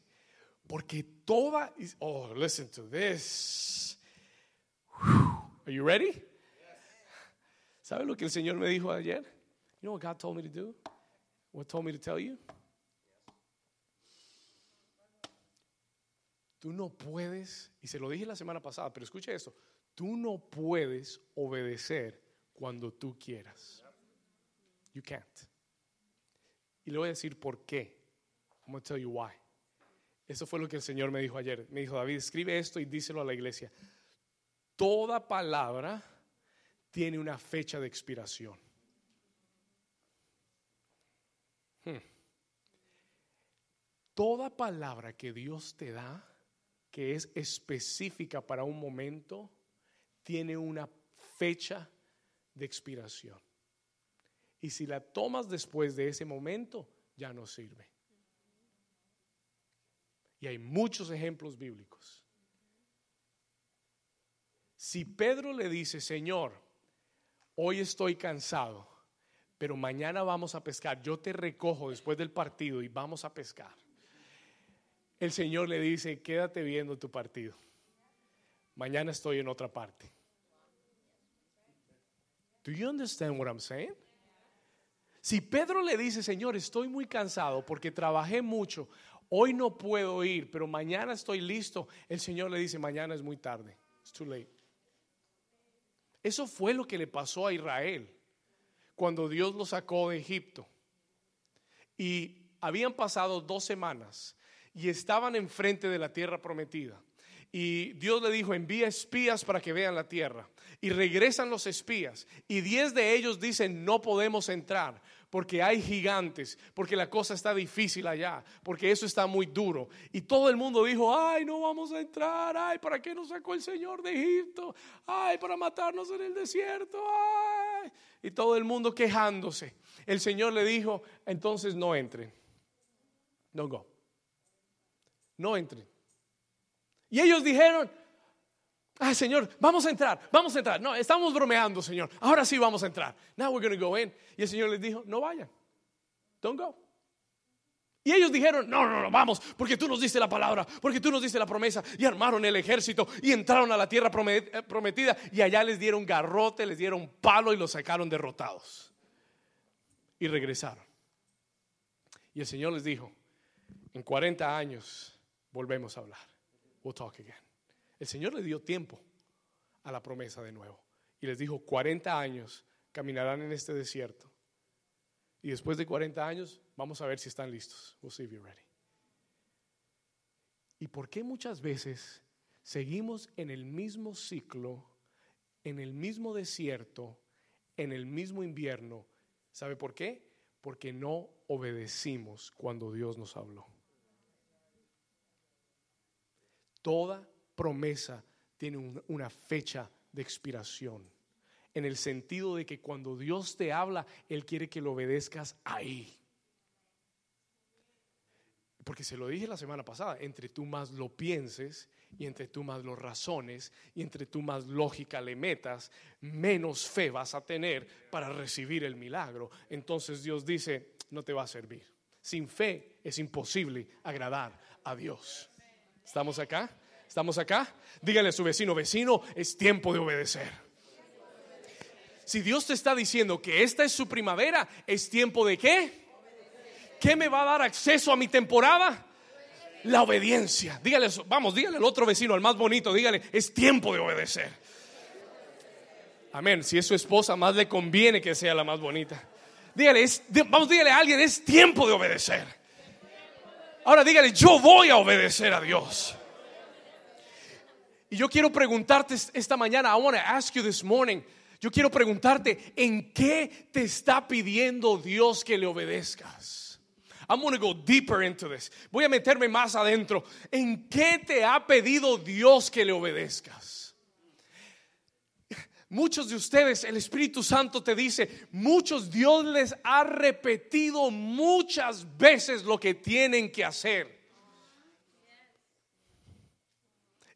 Porque toda, oh, listen to this. Are you ready? ¿Sabe lo que el Señor me dijo ayer? You know what God told me to do? What told me to tell you? Tú no puedes, y se lo dije la semana pasada, pero escucha esto, tú no puedes obedecer cuando tú quieras. You can't. Y le voy a decir por qué. I'm going to tell you why. Eso fue lo que el Señor me dijo ayer. Me dijo, David, escribe esto y díselo a la iglesia. Toda palabra tiene una fecha de expiración. Toda palabra que Dios te da, que es específica para un momento, tiene una fecha de expiración. Y si la tomas después de ese momento, ya no sirve. Y hay muchos ejemplos bíblicos. Si Pedro le dice, Señor, hoy estoy cansado, pero mañana vamos a pescar. Yo te recojo después del partido y vamos a pescar. El Señor le dice, quédate viendo tu partido. Mañana estoy en otra parte. Do you understand what I'm saying? Si Pedro le dice, Señor, estoy muy cansado porque trabajé mucho, hoy no puedo ir, pero mañana estoy listo, el Señor le dice, mañana es muy tarde. It's too late. Eso fue lo que le pasó a Israel cuando Dios lo sacó de Egipto. Y habían pasado dos semanas y estaban enfrente de la tierra prometida. Y Dios le dijo, envía espías para que vean la tierra. Y regresan los espías. Y diez de ellos dicen, no podemos entrar porque hay gigantes, porque la cosa está difícil allá, porque eso está muy duro. Y todo el mundo dijo, ay, no vamos a entrar, ay, ¿para qué nos sacó el Señor de Egipto? Ay, para matarnos en el desierto, ay. Y todo el mundo quejándose. El Señor le dijo, entonces no entren. No go. No entren. Y ellos dijeron, Ah, Señor, vamos a entrar, vamos a entrar. No, estamos bromeando, Señor. Ahora sí vamos a entrar. Now we're going to go in. Y el Señor les dijo, no vayan. Don't go. Y ellos dijeron, no, no, no, vamos, porque tú nos diste la palabra, porque tú nos diste la promesa. Y armaron el ejército y entraron a la tierra eh, prometida. Y allá les dieron garrote, les dieron palo y los sacaron derrotados. Y regresaron. Y el Señor les dijo, en 40 años volvemos a hablar. We'll talk again. El Señor le dio tiempo a la promesa de nuevo y les dijo, 40 años caminarán en este desierto. Y después de 40 años vamos a ver si están listos. We'll see if you're ready. ¿Y por qué muchas veces seguimos en el mismo ciclo, en el mismo desierto, en el mismo invierno? ¿Sabe por qué? Porque no obedecimos cuando Dios nos habló. Toda promesa tiene una fecha de expiración. en el sentido de que cuando Dios te habla, Él quiere que lo obedezcas ahí. Porque se lo dije la semana pasada, entre tú más lo pienses y entre tú más lo razones y entre tú más lógica le metas, menos fe vas a tener para recibir el milagro. Entonces Dios dice, no te va a servir. Sin fe es imposible agradar a Dios. ¿Estamos acá? ¿Estamos acá? Dígale a su vecino, vecino, es tiempo de obedecer. Si Dios te está diciendo que esta es su primavera, es tiempo de qué? ¿Qué me va a dar acceso a mi temporada? La obediencia. Dígale, vamos, dígale al otro vecino, al más bonito, dígale, es tiempo de obedecer. Amén. Si es su esposa, más le conviene que sea la más bonita. Dígale, vamos, dígale a alguien, es tiempo de obedecer. Ahora dígale, yo voy a obedecer a Dios. Y yo quiero preguntarte esta mañana, I want to ask you this morning, yo quiero preguntarte, ¿en qué te está pidiendo Dios que le obedezcas? I'm going to go deeper into this. Voy a meterme más adentro. ¿En qué te ha pedido Dios que le obedezcas? Muchos de ustedes, el Espíritu Santo te dice, muchos Dios les ha repetido muchas veces lo que tienen que hacer.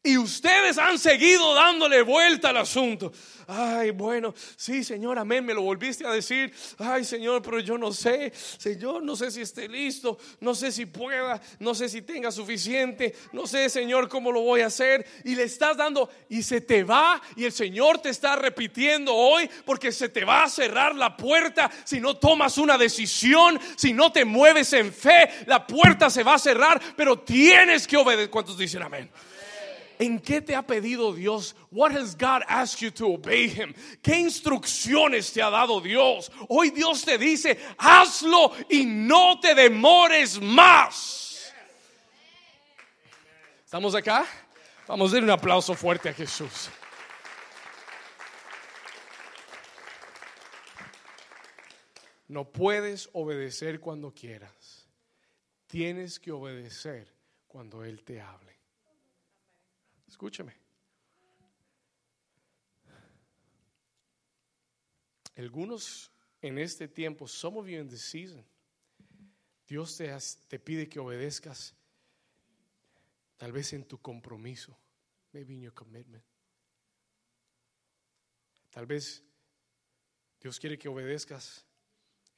Y ustedes han seguido dándole vuelta al asunto. Ay, bueno, sí, Señor, amén, me lo volviste a decir. Ay, Señor, pero yo no sé, Señor, no sé si esté listo, no sé si pueda, no sé si tenga suficiente, no sé, Señor, cómo lo voy a hacer. Y le estás dando y se te va y el Señor te está repitiendo hoy porque se te va a cerrar la puerta si no tomas una decisión, si no te mueves en fe, la puerta se va a cerrar, pero tienes que obedecer. ¿Cuántos dicen amén? ¿En qué te ha pedido Dios? What has God asked you to obey him? ¿Qué instrucciones te ha dado Dios? Hoy Dios te dice, hazlo y no te demores más. ¿Estamos acá? Vamos a dar un aplauso fuerte a Jesús. No puedes obedecer cuando quieras. Tienes que obedecer cuando Él te hable. Escúcheme. Algunos en este tiempo, some of you in season, Dios te, te pide que obedezcas, tal vez en tu compromiso, maybe in your commitment. Tal vez Dios quiere que obedezcas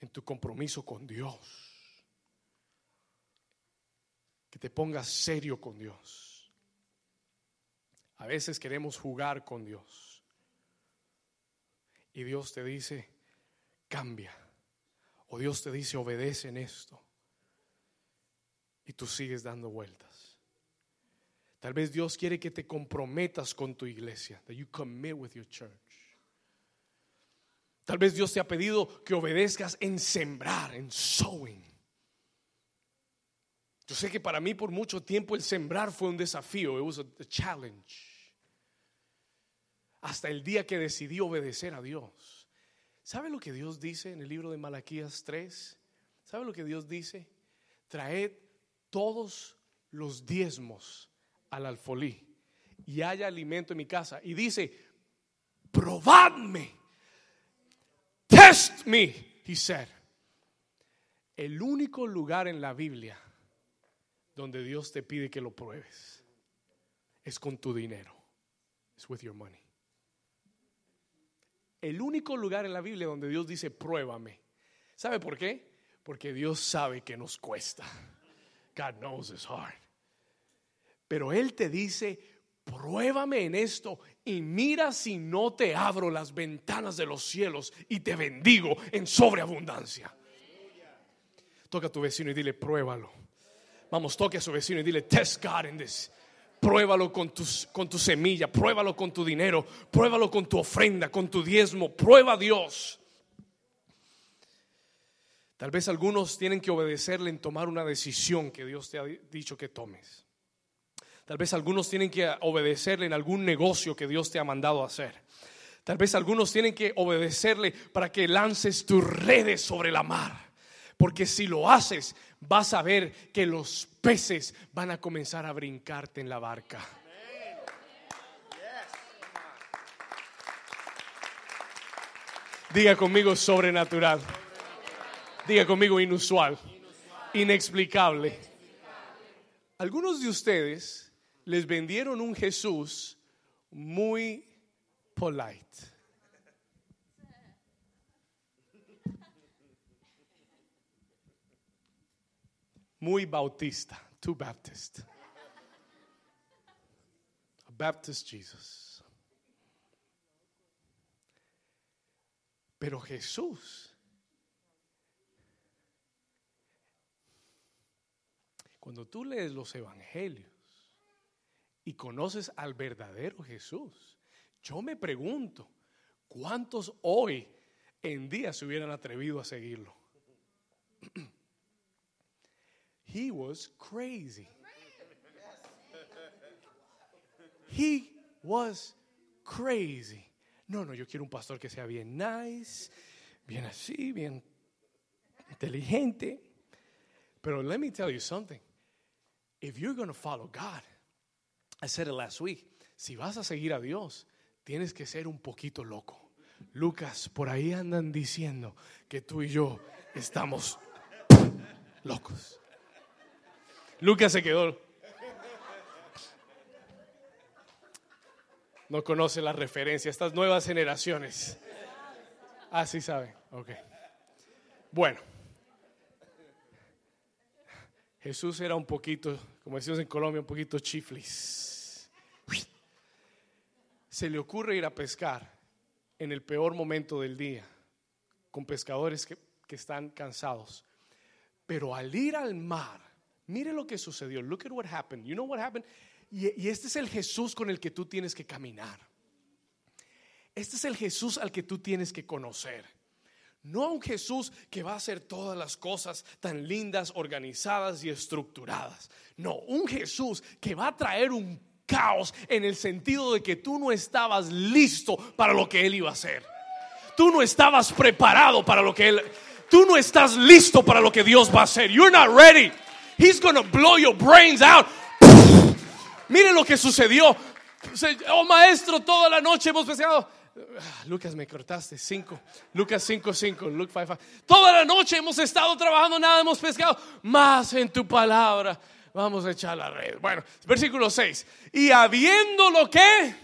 en tu compromiso con Dios. Que te pongas serio con Dios. A veces queremos jugar con Dios. Y Dios te dice, cambia. O Dios te dice, obedece en esto. Y tú sigues dando vueltas. Tal vez Dios quiere que te comprometas con tu iglesia. That you commit with your church. Tal vez Dios te ha pedido que obedezcas en sembrar, en sowing. Yo sé que para mí por mucho tiempo el sembrar fue un desafío, it was a, challenge. Hasta el día que decidí obedecer a Dios. ¿Sabe lo que Dios dice en el libro de Malaquías 3? ¿Sabe lo que Dios dice? Traed todos los diezmos al alfolí y haya alimento en mi casa. Y dice, probadme, test me, he said. El único lugar en la Biblia donde Dios te pide que lo pruebes es con tu dinero. Es with your money. El único lugar en la Biblia donde Dios dice pruébame. ¿Sabe por qué? Porque Dios sabe que nos cuesta. God knows it's hard. Pero Él te dice, pruébame en esto y mira si no te abro las ventanas de los cielos y te bendigo en sobreabundancia. Toca a tu vecino y dile, pruébalo. Vamos, toque a su vecino y dile, test God in this. Pruébalo con, con tu semilla, pruébalo con tu dinero, pruébalo con tu ofrenda, con tu diezmo, prueba a Dios. Tal vez algunos tienen que obedecerle en tomar una decisión que Dios te ha dicho que tomes. Tal vez algunos tienen que obedecerle en algún negocio que Dios te ha mandado hacer. Tal vez algunos tienen que obedecerle para que lances tus redes sobre la mar. Porque si lo haces, vas a ver que los peces van a comenzar a brincarte en la barca. Diga conmigo sobrenatural. Diga conmigo inusual. Inexplicable. Algunos de ustedes les vendieron un Jesús muy polite. Muy bautista, too Baptist. A Baptist Jesus. Pero Jesús Cuando tú lees los evangelios y conoces al verdadero Jesús, yo me pregunto, ¿cuántos hoy en día se hubieran atrevido a seguirlo? He was crazy. He was crazy. No, no, yo quiero un pastor que sea bien nice, bien así, bien inteligente. Pero let me tell you something if you're going to follow God, I said it last week, si vas a seguir a Dios, tienes que ser un poquito loco. Lucas, por ahí andan diciendo que tú y yo estamos locos. Lucas se quedó. No conoce la referencia, estas nuevas generaciones. Ah, sí sabe. Ok. Bueno. Jesús era un poquito, como decimos en Colombia, un poquito chiflis. Se le ocurre ir a pescar en el peor momento del día, con pescadores que, están cansados. Pero al ir al mar, mire lo que sucedió. Look at what happened. You know what happened? y este es el Jesús con el que tú tienes que caminar. Este es el Jesús al que tú tienes que conocer. No un Jesús que va a hacer todas las cosas tan lindas, organizadas y estructuradas. No, un Jesús que va a traer un caos en el sentido de que tú no estabas listo para lo que Él iba a hacer. Tú no estabas preparado para lo que Él... Tú no estás listo para lo que Dios va a hacer. You're not ready. He's to blow your brains out. Mire lo que sucedió. Oh maestro, toda la noche hemos pensado Lucas, me cortaste. 5. Lucas 5, 5. Luke 5, Toda la noche hemos estado trabajando, nada hemos pescado. Más en tu palabra. Vamos a echar la red. Bueno, versículo 6. Y habiendo lo que.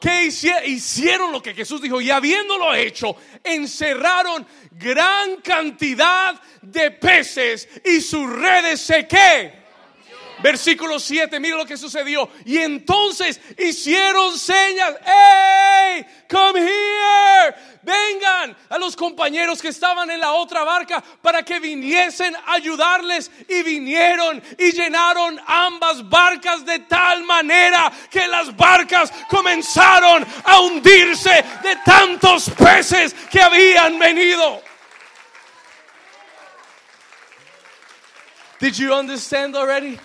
Que hicieron lo que Jesús dijo y habiéndolo hecho, encerraron gran cantidad de peces y sus redes se que Versículo 7, mira lo que sucedió. Y entonces hicieron señas. ¡Hey! Come here. Vengan a los compañeros que estaban en la otra barca para que viniesen a ayudarles. Y vinieron y llenaron ambas barcas de tal manera que las barcas comenzaron a hundirse de tantos peces que habían venido. Did you understand already?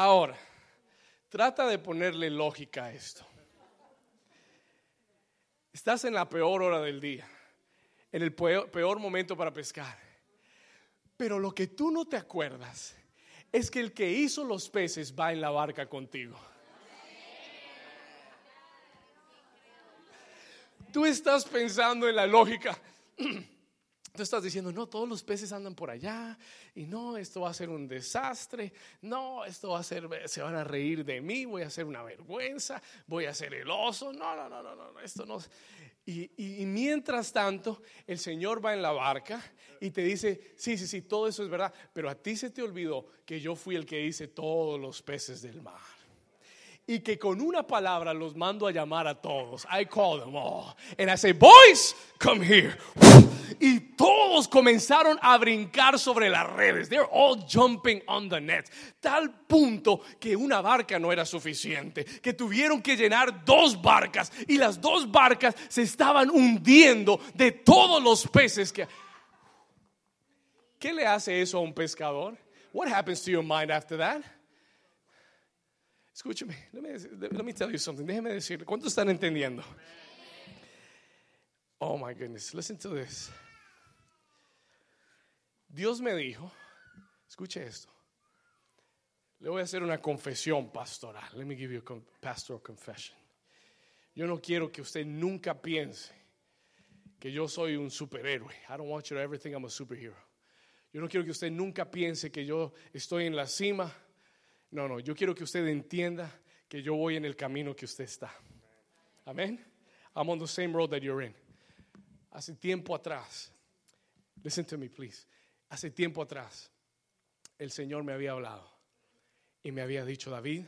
Ahora, trata de ponerle lógica a esto. Estás en la peor hora del día, en el peor, momento para pescar. Pero lo que tú no te acuerdas es que el que hizo los peces va en la barca contigo. Tú estás pensando en la lógica. Tú estás diciendo, no, todos los peces andan por allá y no, esto va a ser un desastre, no, esto va a ser, se van a reír de mí, voy a hacer una vergüenza, voy a ser el oso, no, no, no, no, no, esto no. Y, y, mientras tanto, el Señor va en la barca y te dice, sí, sí, sí, todo eso es verdad, pero a ti se te olvidó que yo fui el que hice todos los peces del mar y que con una palabra los mando a llamar a todos. I call them all. And I say, boys, come here. Y todos comenzaron a brincar sobre las redes. They're all jumping on the net. Tal punto que una barca no era suficiente. Que tuvieron que llenar dos barcas. Y las dos barcas se estaban hundiendo de todos los peces que... ¿Qué le hace eso a un pescador? What happens to your mind after that? Escúcheme, let me, tell you something. Déjeme decir, ¿cuántos están entendiendo? Oh my goodness, listen to this. Dios me dijo, escuche esto. Le voy a hacer una confesión pastoral. Let me give you a pastoral confession. Yo no quiero que usted nunca piense que yo soy un superhéroe. I don't want you to ever think I'm a superhero. Yo no quiero que usted nunca piense que yo estoy en la cima. No, no, yo quiero que usted entienda que yo voy en el camino que usted está. Amén. I'm on the same road that you're in. Hace tiempo atrás, listen to me, please. Hace tiempo atrás, el Señor me había hablado y me había dicho, David,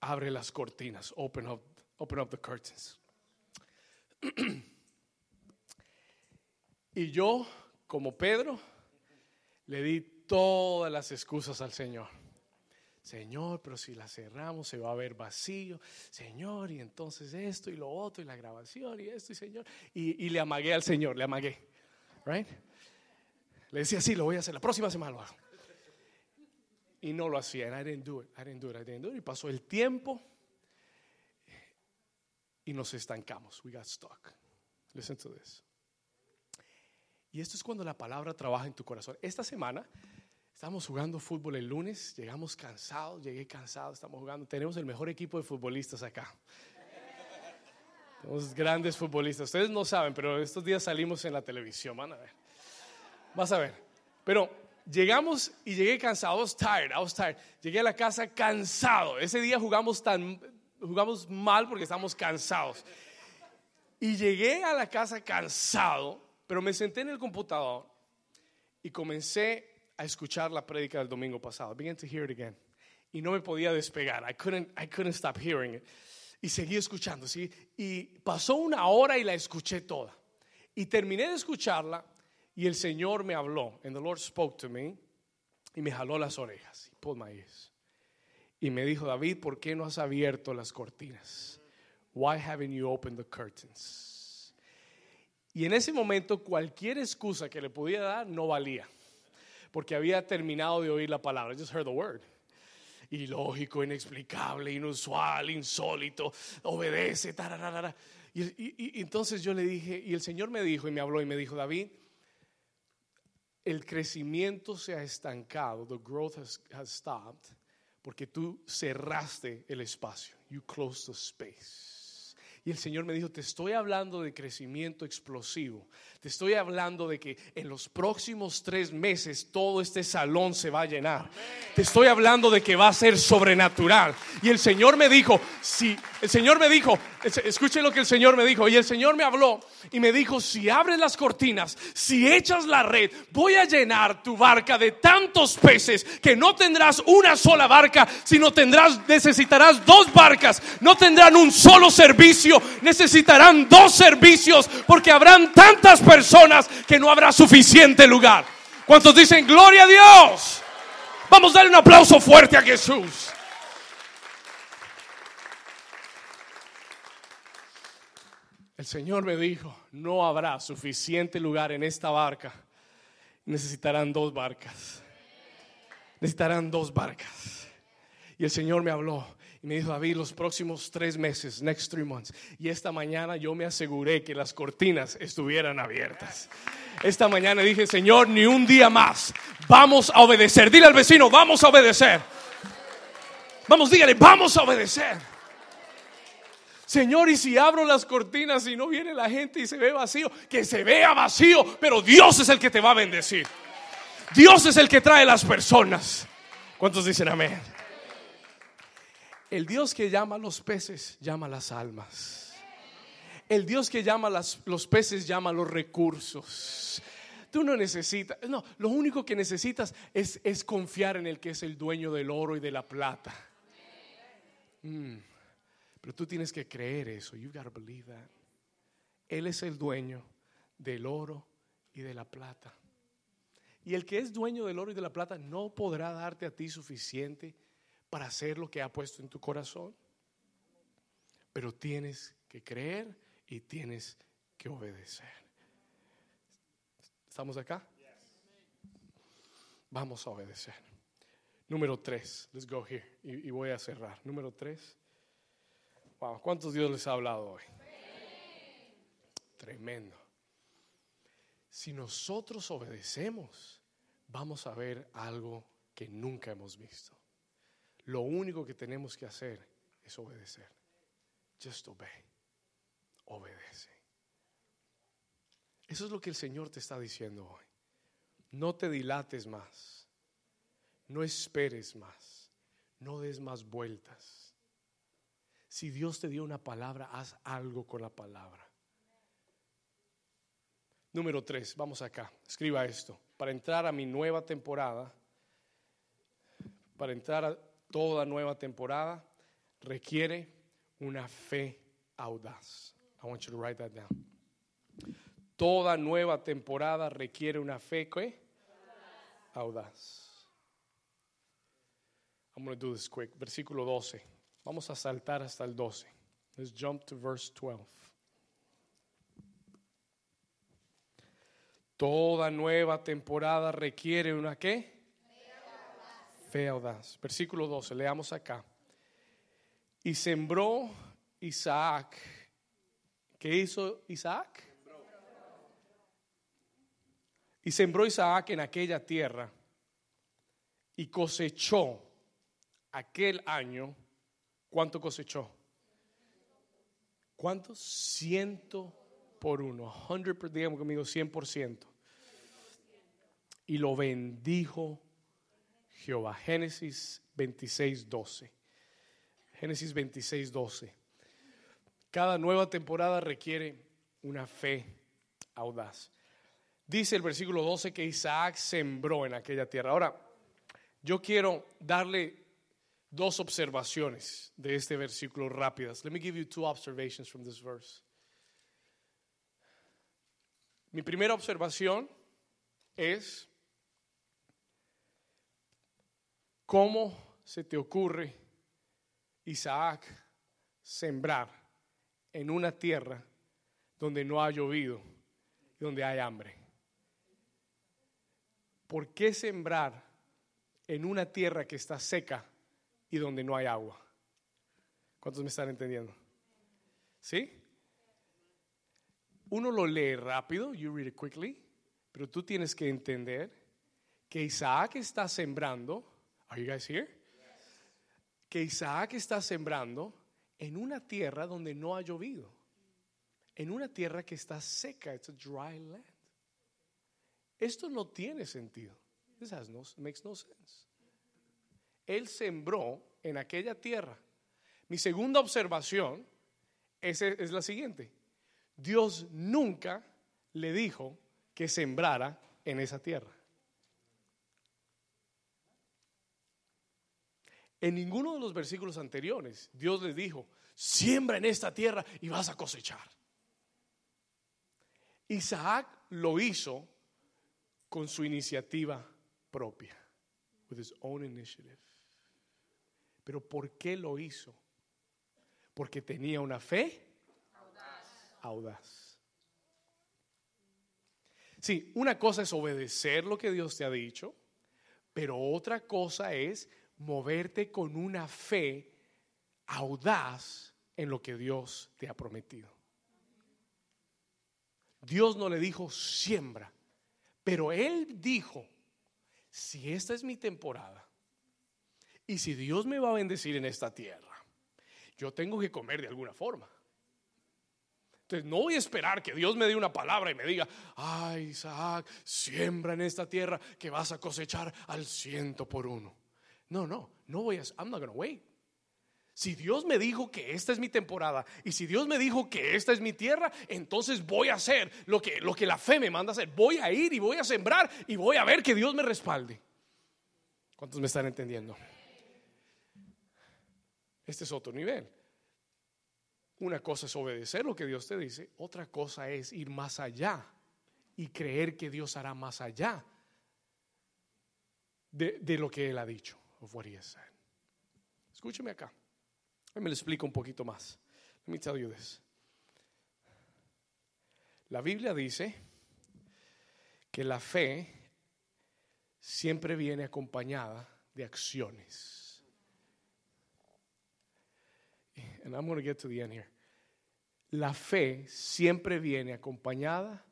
abre las cortinas, open up, open up the curtains. y yo, como Pedro, le di todas las excusas al Señor. Señor, pero si la cerramos se va a ver vacío. Señor, y entonces esto y lo otro y la grabación y esto y Señor. Y, le amagué al Señor, le amagué. Right? Le decía, sí, lo voy a hacer, la próxima semana lo hago. Y no lo hacía. And I didn't do it, I didn't do it, I didn't do it. Y pasó el tiempo y nos estancamos. We got stuck. Listen to this. Y esto es cuando la palabra trabaja en tu corazón. Esta semana Estamos jugando fútbol el lunes, llegamos cansados, llegué cansado, estamos jugando. Tenemos el mejor equipo de futbolistas acá. Tenemos grandes futbolistas. Ustedes no saben, pero estos días salimos en la televisión, van a ver. Vas a ver. Pero llegamos y llegué cansado, I was tired, I was tired. Llegué a la casa cansado. Ese día jugamos tan jugamos mal porque estamos cansados. Y llegué a la casa cansado, pero me senté en el computador y comencé a escuchar la prédica del domingo pasado. Began to hear it again. Y no me podía despegar. I couldn't, I couldn't stop hearing it. Y seguí escuchando, ¿sí? Y pasó una hora y la escuché toda. Y terminé de escucharla y el Señor me habló. And the Lord spoke to me. Y me jaló las orejas. He my ears. Y me dijo, David, ¿por qué no has abierto las cortinas? Why haven't you opened the curtains? Y en ese momento cualquier excusa que le pudiera dar no valía porque había terminado de oír la palabra. I just heard the word. Ilógico, inexplicable, inusual, insólito, obedece, Y, y, y, entonces yo le dije, y el Señor me dijo y me habló y me dijo, David, el crecimiento se ha estancado, the growth has, has stopped, porque tú cerraste el espacio, you closed the space. Y el Señor me dijo, te estoy hablando de crecimiento explosivo. Te estoy hablando de que en los próximos tres meses todo este salón se va a llenar. Te estoy hablando de que va a ser sobrenatural. Y el Señor me dijo, si el Señor me dijo, escuchen lo que el Señor me dijo. Y el Señor me habló y me dijo, si abres las cortinas, si echas la red, voy a llenar tu barca de tantos peces que no tendrás una sola barca, sino tendrás, necesitarás dos barcas. No tendrán un solo servicio, necesitarán dos servicios porque habrán tantas personas que no habrá suficiente lugar. ¿Cuántos dicen gloria a Dios? Vamos a darle un aplauso fuerte a Jesús. El Señor me dijo, no habrá suficiente lugar en esta barca. Necesitarán dos barcas. Necesitarán dos barcas. Y el Señor me habló y me dijo, David, los próximos tres meses, next three months. Y esta mañana yo me aseguré que las cortinas estuvieran abiertas. Esta mañana dije, Señor, ni un día más. Vamos a obedecer. Dile al vecino, vamos a obedecer. Vamos, dígale, vamos a obedecer. Señor, y si abro las cortinas y no viene la gente y se ve vacío, que se vea vacío, pero Dios es el que te va a bendecir. Dios es el que trae las personas. ¿Cuántos dicen amén? El Dios que llama a los peces llama a las almas. El Dios que llama a los peces llama a los recursos. Tú no necesitas, no, lo único que necesitas es, es confiar en el que es el dueño del oro y de la plata. Mm. Pero tú tienes que creer eso. You gotta believe that. Él es el dueño del oro y de la plata. Y el que es dueño del oro y de la plata no podrá darte a ti suficiente para hacer lo que ha puesto en tu corazón. Pero tienes que creer y tienes que obedecer. ¿Estamos acá? Vamos a obedecer. Número tres, let's go here. Y, voy a cerrar. Número tres. Wow, ¿cuántos Dios les ha hablado hoy? Tremendo. Si nosotros obedecemos, vamos a ver algo que nunca hemos visto. Lo único que tenemos que hacer es obedecer. Just obey. obedece. Eso es lo que el Señor te está diciendo hoy. No te dilates más. No esperes más. No des más vueltas. Si Dios te dio una palabra, haz algo con la palabra. Número tres, vamos acá. Escriba esto. Para entrar a mi nueva temporada, para entrar a toda nueva temporada, requiere una fe audaz. I want you to write that down. Toda nueva temporada requiere una fe ¿qué? audaz. I'm going to do this quick. Versículo 12. Vamos a saltar hasta el 12. Let's jump to verse 12. Toda nueva temporada requiere una qué? Fe audaz. Versículo 12, leamos acá. Y sembró Isaac. ¿Qué hizo Isaac? Y sembró Isaac en aquella tierra y cosechó aquel año. ¿Cuánto cosechó? ¿Cuánto? Ciento por uno. 100, digamos conmigo, 100%. Y lo bendijo Jehová. Génesis 26, 12. Génesis 26, 12. Cada nueva temporada requiere una fe audaz. Dice el versículo 12 que Isaac sembró en aquella tierra. Ahora, yo quiero darle dos observaciones de este versículo rápidas. Let me give you two observations from this verse. Mi primera observación es cómo se te ocurre, Isaac, sembrar en una tierra donde no ha llovido y donde hay hambre. ¿Por qué sembrar en una tierra que está seca y donde no hay agua? ¿Cuántos me están entendiendo? ¿Sí? Uno lo lee rápido, you read it quickly, pero tú tienes que entender que Isaac está sembrando, are you guys here? Que Isaac está sembrando en una tierra donde no ha llovido, en una tierra que está seca, it's a dry land. Esto no tiene sentido. This has no, makes no sense. Él sembró en aquella tierra. Mi segunda observación es, es la siguiente. Dios nunca le dijo que sembrara en esa tierra. En ninguno de los versículos anteriores Dios le dijo, siembra en esta tierra y vas a cosechar. Isaac lo hizo con su iniciativa propia, with his own initiative. Pero ¿por qué lo hizo? Porque tenía una fe audaz. audaz. Sí, una cosa es obedecer lo que Dios te ha dicho, pero otra cosa es moverte con una fe audaz en lo que Dios te ha prometido. Dios no le dijo siembra, pero él dijo, si esta es mi temporada y si Dios me va a bendecir en esta tierra, yo tengo que comer de alguna forma. Entonces no voy a esperar que Dios me dé una palabra y me diga, ay Isaac, siembra en esta tierra que vas a cosechar al ciento por uno. No, no, no voy a, I'm not gonna wait. Si Dios me dijo que esta es mi temporada y si Dios me dijo que esta es mi tierra, entonces voy a hacer lo que, lo que la fe me manda hacer. Voy a ir y voy a sembrar y voy a ver que Dios me respalde. ¿Cuántos me están entendiendo? Este es otro nivel. Una cosa es obedecer lo que Dios te dice, otra cosa es ir más allá y creer que Dios hará más allá de, de lo que Él ha dicho. Of what he has said. Escúcheme acá. Me lo explico un poquito más. Let me tell you this. La Biblia dice que la fe siempre viene acompañada de acciones. And I'm going to get to the end here. La fe siempre viene acompañada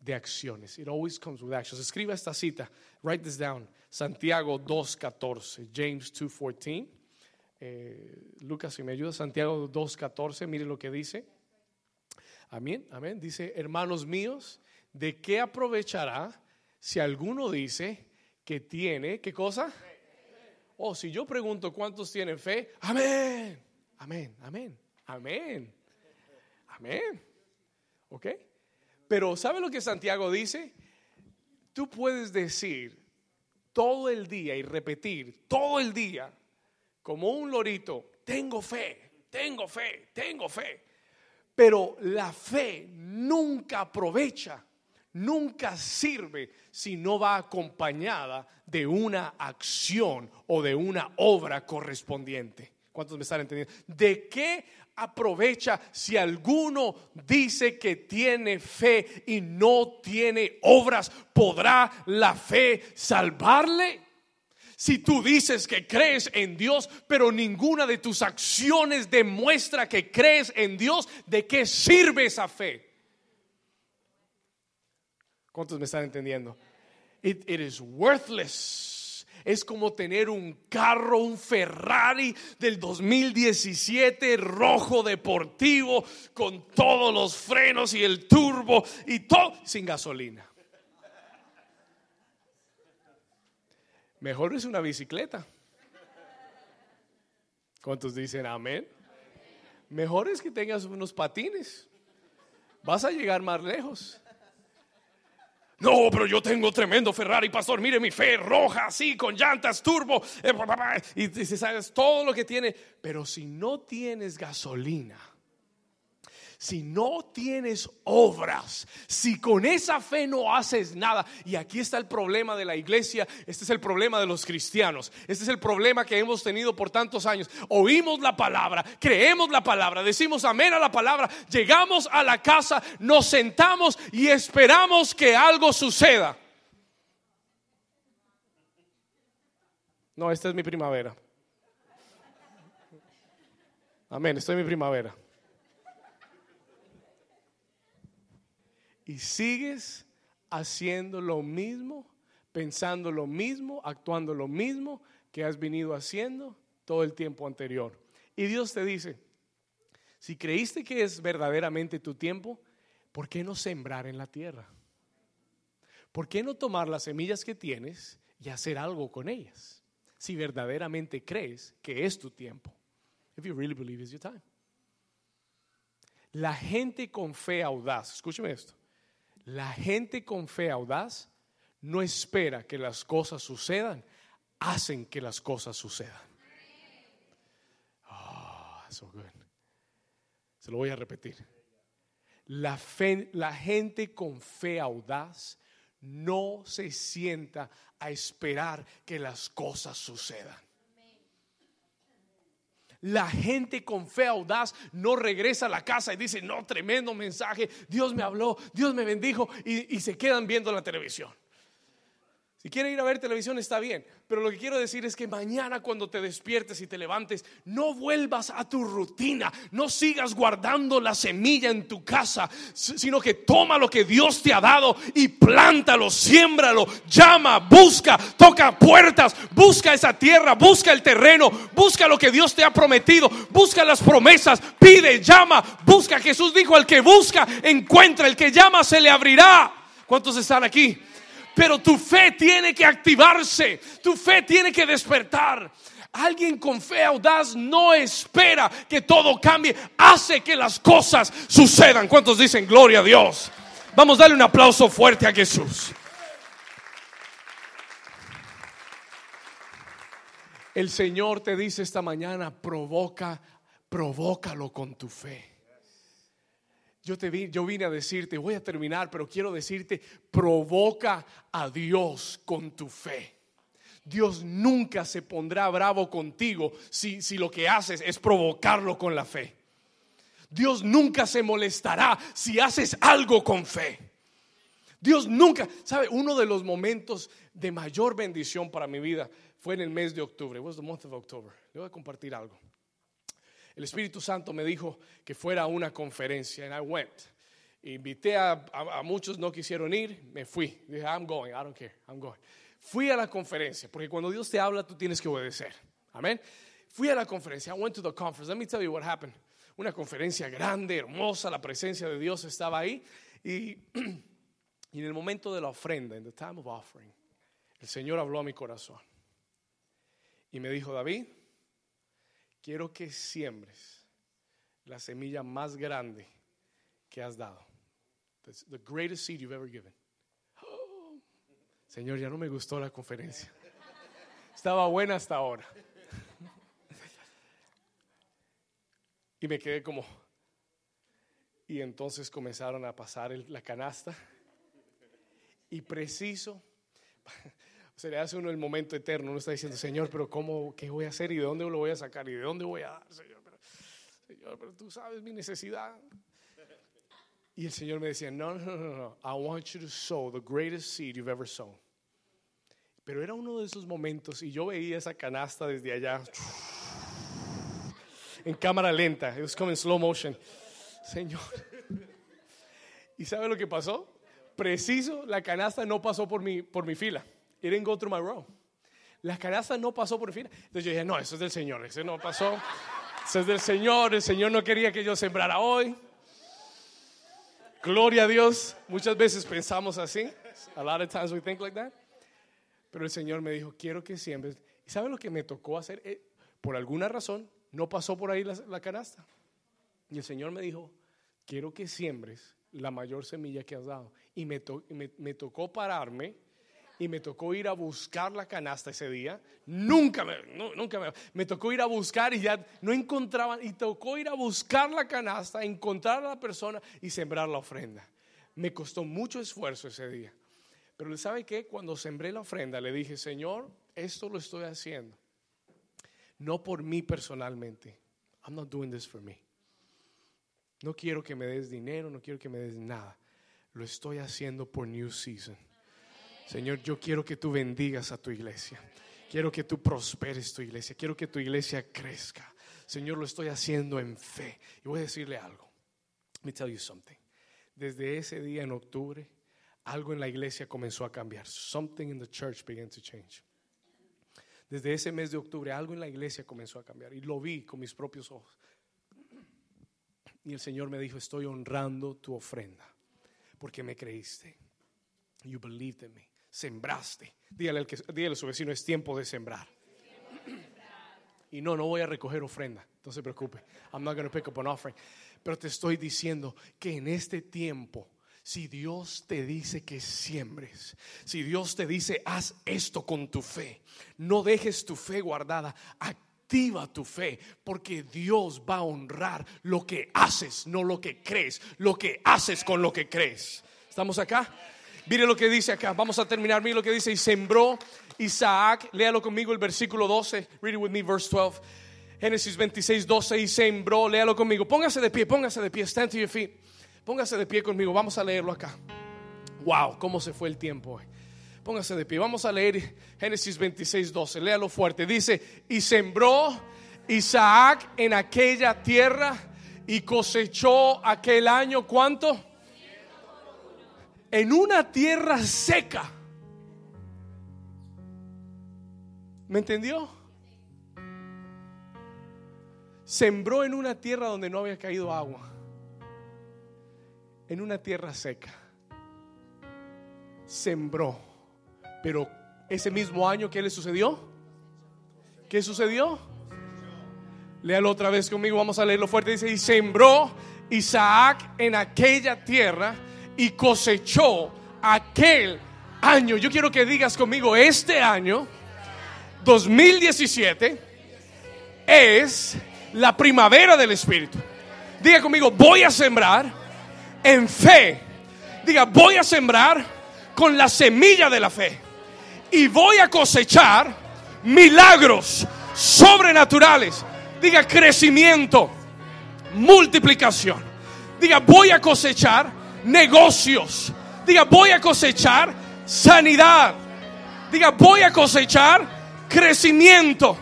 de acciones. It always comes with actions. Escriba esta cita. Write this down. Santiago 2.14. James 2.14. Eh, Lucas, si me ayuda, Santiago 2.14, mire lo que dice. Amén, amén. Dice, hermanos míos, ¿de qué aprovechará si alguno dice que tiene, ¿qué cosa? Oh, si yo pregunto cuántos tienen fe, amén, amén, amén, amén, amén. ¿Ok? Pero ¿sabe lo que Santiago dice? Tú puedes decir todo el día y repetir todo el día como un lorito, tengo fe, tengo fe, tengo fe. Pero la fe nunca aprovecha, nunca sirve si no va acompañada de una acción o de una obra correspondiente. ¿Cuántos me están entendiendo? ¿De qué aprovecha si alguno dice que tiene fe y no tiene obras? ¿Podrá la fe salvarle? Si tú dices que crees en Dios, pero ninguna de tus acciones demuestra que crees en Dios, ¿de qué sirve esa fe? ¿Cuántos me están entendiendo? It, is worthless es como tener un carro, un Ferrari del 2017 rojo deportivo con todos los frenos y el turbo y todo sin gasolina. Mejor es una bicicleta. ¿Cuántos dicen amén? Mejor es que tengas unos patines. Vas a llegar más lejos. No, pero yo tengo tremendo Ferrari, pastor. Mire mi fe roja, así, con llantas, turbo. Eh, y, y sabes todo lo que tiene. Pero si no tienes gasolina, si no tienes obras, si con esa fe no haces nada, y aquí está el problema de la iglesia, este es el problema de los cristianos, este es el problema que hemos tenido por tantos años. Oímos la palabra, creemos la palabra, decimos amén a la palabra, llegamos a la casa, nos sentamos y esperamos que algo suceda. No, esta es mi primavera. Amén, estoy en mi primavera. Y sigues haciendo lo mismo, pensando lo mismo, actuando lo mismo que has venido haciendo todo el tiempo anterior. Y Dios te dice, si creíste que es verdaderamente tu tiempo, ¿por qué no sembrar en la tierra? ¿Por qué no tomar las semillas que tienes y hacer algo con ellas? Si verdaderamente crees que es tu tiempo. If you really believe it's your time. La gente con fe audaz, escúcheme esto. La gente con fe audaz no espera que las cosas sucedan, hacen que las cosas sucedan. Oh, so good. Se lo voy a repetir. La, la gente con fe audaz no se sienta a esperar que las cosas sucedan. La gente con fe audaz no regresa a la casa y dice, no, tremendo mensaje, Dios me habló, Dios me bendijo y, y se quedan viendo la televisión. Si quieren ir a ver televisión está bien, pero lo que quiero decir es que mañana cuando te despiertes y te levantes, no vuelvas a tu rutina, no sigas guardando la semilla en tu casa, sino que toma lo que Dios te ha dado y plántalo, siémbralo, llama, busca, toca puertas, busca esa tierra, busca el terreno, busca lo que Dios te ha prometido, busca las promesas, pide, llama, busca. Jesús dijo, al que busca, encuentra, el que llama se le abrirá. ¿Cuántos están aquí? Pero tu fe tiene que activarse, tu fe tiene que despertar. Alguien con fe audaz no espera que todo cambie, hace que las cosas sucedan. ¿Cuántos dicen gloria a Dios? Vamos a darle un aplauso fuerte a Jesús. El Señor te dice esta mañana, provoca, provócalo con tu fe. Yo, te vi, yo vine a decirte, voy a terminar, pero quiero decirte, provoca a Dios con tu fe. Dios nunca se pondrá bravo contigo si, si lo que haces es provocarlo con la fe. Dios nunca se molestará si haces algo con fe. Dios nunca, ¿sabe? Uno de los momentos de mayor bendición para mi vida fue en el mes de octubre. was the month of October. Le voy a compartir algo el Espíritu Santo me dijo que fuera a una conferencia. And I went. Invité a, muchos, no quisieron ir, me fui. Dije, I'm going, I don't care, I'm going. Fui a la conferencia, porque cuando Dios te habla, tú tienes que obedecer. Amén. Fui a la conferencia. I went to the conference. Let me tell you what happened. una conferencia grande, hermosa, la presencia de Dios estaba ahí. Y, y en el momento de la ofrenda, en the time of offering, el Señor habló a mi corazón y me dijo, David, quiero que siembres la semilla más grande que has dado. the greatest seed you've ever given. Señor, ya no me gustó la conferencia. Estaba buena hasta ahora. Y me quedé como... Y entonces comenzaron a pasar la canasta. Y preciso, se le hace uno el momento eterno. Uno está diciendo, Señor, pero ¿cómo, qué voy a hacer? ¿Y de dónde lo voy a sacar? ¿Y de dónde voy a dar? Señor, pero, Señor, pero tú sabes mi necesidad. Y el Señor me decía, no, no, no, no, I want you to sow the greatest seed you've ever sown. Pero era uno de esos momentos y yo veía esa canasta desde allá en cámara lenta. It was coming slow motion. Señor. ¿Y sabe lo que pasó? Preciso, la canasta no pasó por mi, por mi fila. It didn't go through my row. La canasta no pasó por fila. Entonces yo dije, no, eso es del Señor. Eso no pasó. Eso es del Señor. El Señor no quería que yo sembrara hoy. Gloria a Dios. Muchas veces pensamos así. A lot of times we think like that. Pero el Señor me dijo, quiero que siembres. ¿Y sabe lo que me tocó hacer? Eh, por alguna razón, no pasó por ahí la, canasta. Y el Señor me dijo, quiero que siembres la mayor semilla que has dado. Y me, me, tocó pararme y me tocó ir a buscar la canasta ese día. Nunca me, nunca me, me tocó ir a buscar y ya no encontraban. Y tocó ir a buscar la canasta, encontrar a la persona y sembrar la ofrenda. Me costó mucho esfuerzo ese día. Pero ¿sabe qué? Cuando sembré la ofrenda le dije, Señor, esto lo estoy haciendo. No por mí personalmente. I'm not doing this for me. No quiero que me des dinero, no quiero que me des nada. Lo estoy haciendo por New Season. Señor, yo quiero que tú bendigas a tu iglesia. Quiero que tú prosperes tu iglesia. Quiero que tu iglesia crezca. Señor, lo estoy haciendo en fe. Y voy a decirle algo. Let me tell you something. Desde ese día en octubre, algo en la iglesia comenzó a cambiar. Something in the church began to change. Desde ese mes de octubre algo en la iglesia comenzó a cambiar y lo vi con mis propios ojos. Y el Señor me dijo, estoy honrando tu ofrenda porque me creíste. You believed in me. Sembraste. Dígale, al que, dígale a su vecino, es tiempo de sembrar. Y no, no voy a recoger ofrenda. No se preocupe. I'm not going to pick up an offering. Pero te estoy diciendo que en este tiempo si Dios te dice que siembres, si Dios te dice haz esto con tu fe, no dejes tu fe guardada, activa tu fe, porque Dios va a honrar lo que haces, no lo que crees, lo que haces con lo que crees. ¿Estamos acá? Mire lo que dice acá, vamos a terminar, mire lo que dice, y sembró Isaac, léalo conmigo el versículo 12, read it with me, verse 12. Génesis 26, 12, y sembró, léalo conmigo, póngase de pie, póngase de pie, stand to your feet. Póngase de pie conmigo, vamos a leerlo acá. Wow, cómo se fue el tiempo Póngase de pie, vamos a leer Génesis 26, 12. Léalo fuerte. Dice: Y sembró Isaac en aquella tierra y cosechó aquel año, ¿cuánto? En una tierra seca. ¿Me entendió? Sembró en una tierra donde no había caído agua en una tierra seca. Sembró. Pero ese mismo año, ¿qué le sucedió? ¿Qué sucedió? Léalo otra vez conmigo, vamos a leerlo fuerte. Dice, y sembró Isaac en aquella tierra y cosechó aquel año. Yo quiero que digas conmigo, este año, 2017, es la primavera del Espíritu. Diga conmigo, voy a sembrar en fe. Diga, voy a sembrar con la semilla de la fe. Y voy a cosechar milagros sobrenaturales. Diga, crecimiento, multiplicación. Diga, voy a cosechar negocios. Diga, voy a cosechar sanidad. Diga, voy a cosechar crecimiento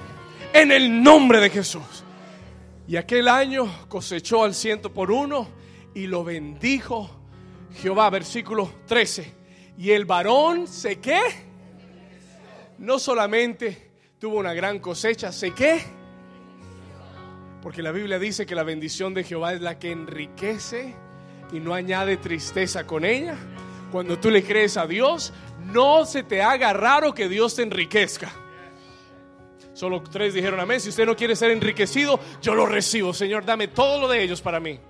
en el nombre de Jesús. Y aquel año cosechó al ciento por uno y lo bendijo Jehová, versículo 13. Y el varón se qué? No solamente tuvo una gran cosecha, se qué? Porque la Biblia dice que la bendición de Jehová es la que enriquece y no añade tristeza con ella. Cuando tú le crees a Dios, no se te haga raro que Dios te enriquezca. Solo tres dijeron amén. Si usted no quiere ser enriquecido, yo lo recibo. Señor, dame todo lo de ellos para mí.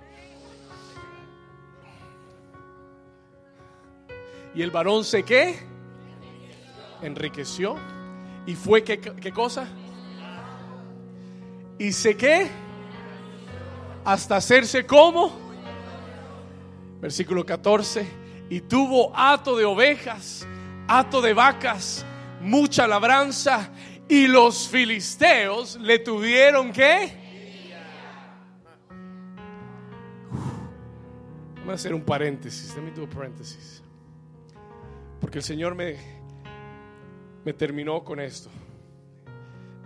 Y el varón se qué? Enriqueció. ¿Y fue qué, qué cosa? ¿Y se qué? Hasta hacerse como. Versículo 14. Y tuvo hato de ovejas, hato de vacas, mucha labranza. Y los filisteos le tuvieron que. Voy a hacer un paréntesis. Déjame un paréntesis. Porque el Señor me, me terminó con esto,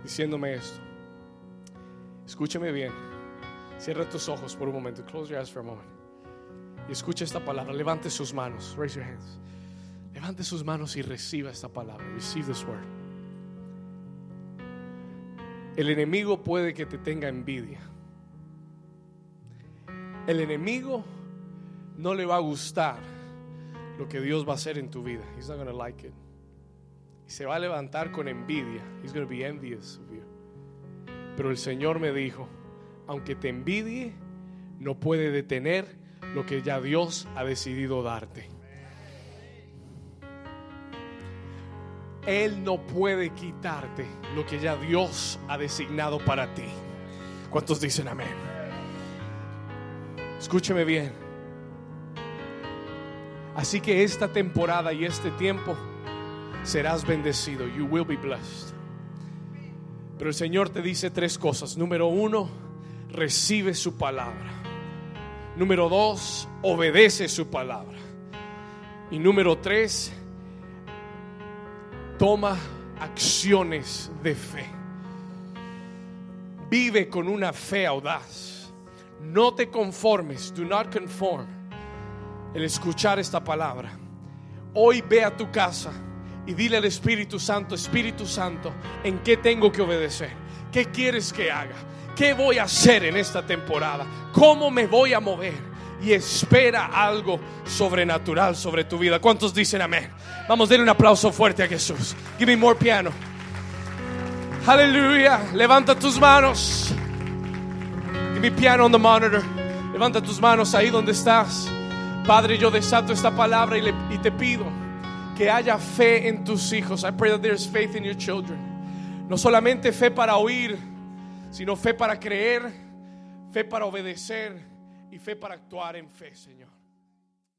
diciéndome esto. Escúchame bien. Cierra tus ojos por un momento. Close your eyes for a moment. Escucha esta palabra. Levante sus manos. Raise your hands. Levante sus manos y reciba esta palabra. Receive this word. El enemigo puede que te tenga envidia. El enemigo no le va a gustar lo que Dios va a hacer en tu vida. He's not gonna like it. Y se va a levantar con envidia. He's gonna be envious of you. Pero el Señor me dijo, aunque te envidie, no puede detener lo que ya Dios ha decidido darte. Él no puede quitarte lo que ya Dios ha designado para ti. ¿Cuántos dicen amén? Escúcheme bien. Así que esta temporada y este tiempo serás bendecido. You will be blessed. Pero el Señor te dice tres cosas. Número uno, recibe su palabra. Número dos, obedece su palabra. Y número tres, toma acciones de fe. Vive con una fe audaz. No te conformes, do not conform. El escuchar esta palabra. Hoy ve a tu casa y dile al Espíritu Santo, Espíritu Santo, ¿en qué tengo que obedecer? ¿Qué quieres que haga? ¿Qué voy a hacer en esta temporada? ¿Cómo me voy a mover? Y espera algo sobrenatural sobre tu vida. ¿Cuántos dicen amén? Vamos a darle un aplauso fuerte a Jesús. Give me more piano. Aleluya. Levanta tus manos. Give me piano on the monitor. Levanta tus manos ahí donde estás. Padre, yo desato esta palabra y, y te pido que haya fe en tus hijos. I pray that there's faith in your children. No solamente fe para oír, sino fe para creer, fe para obedecer y fe para actuar en fe, Señor.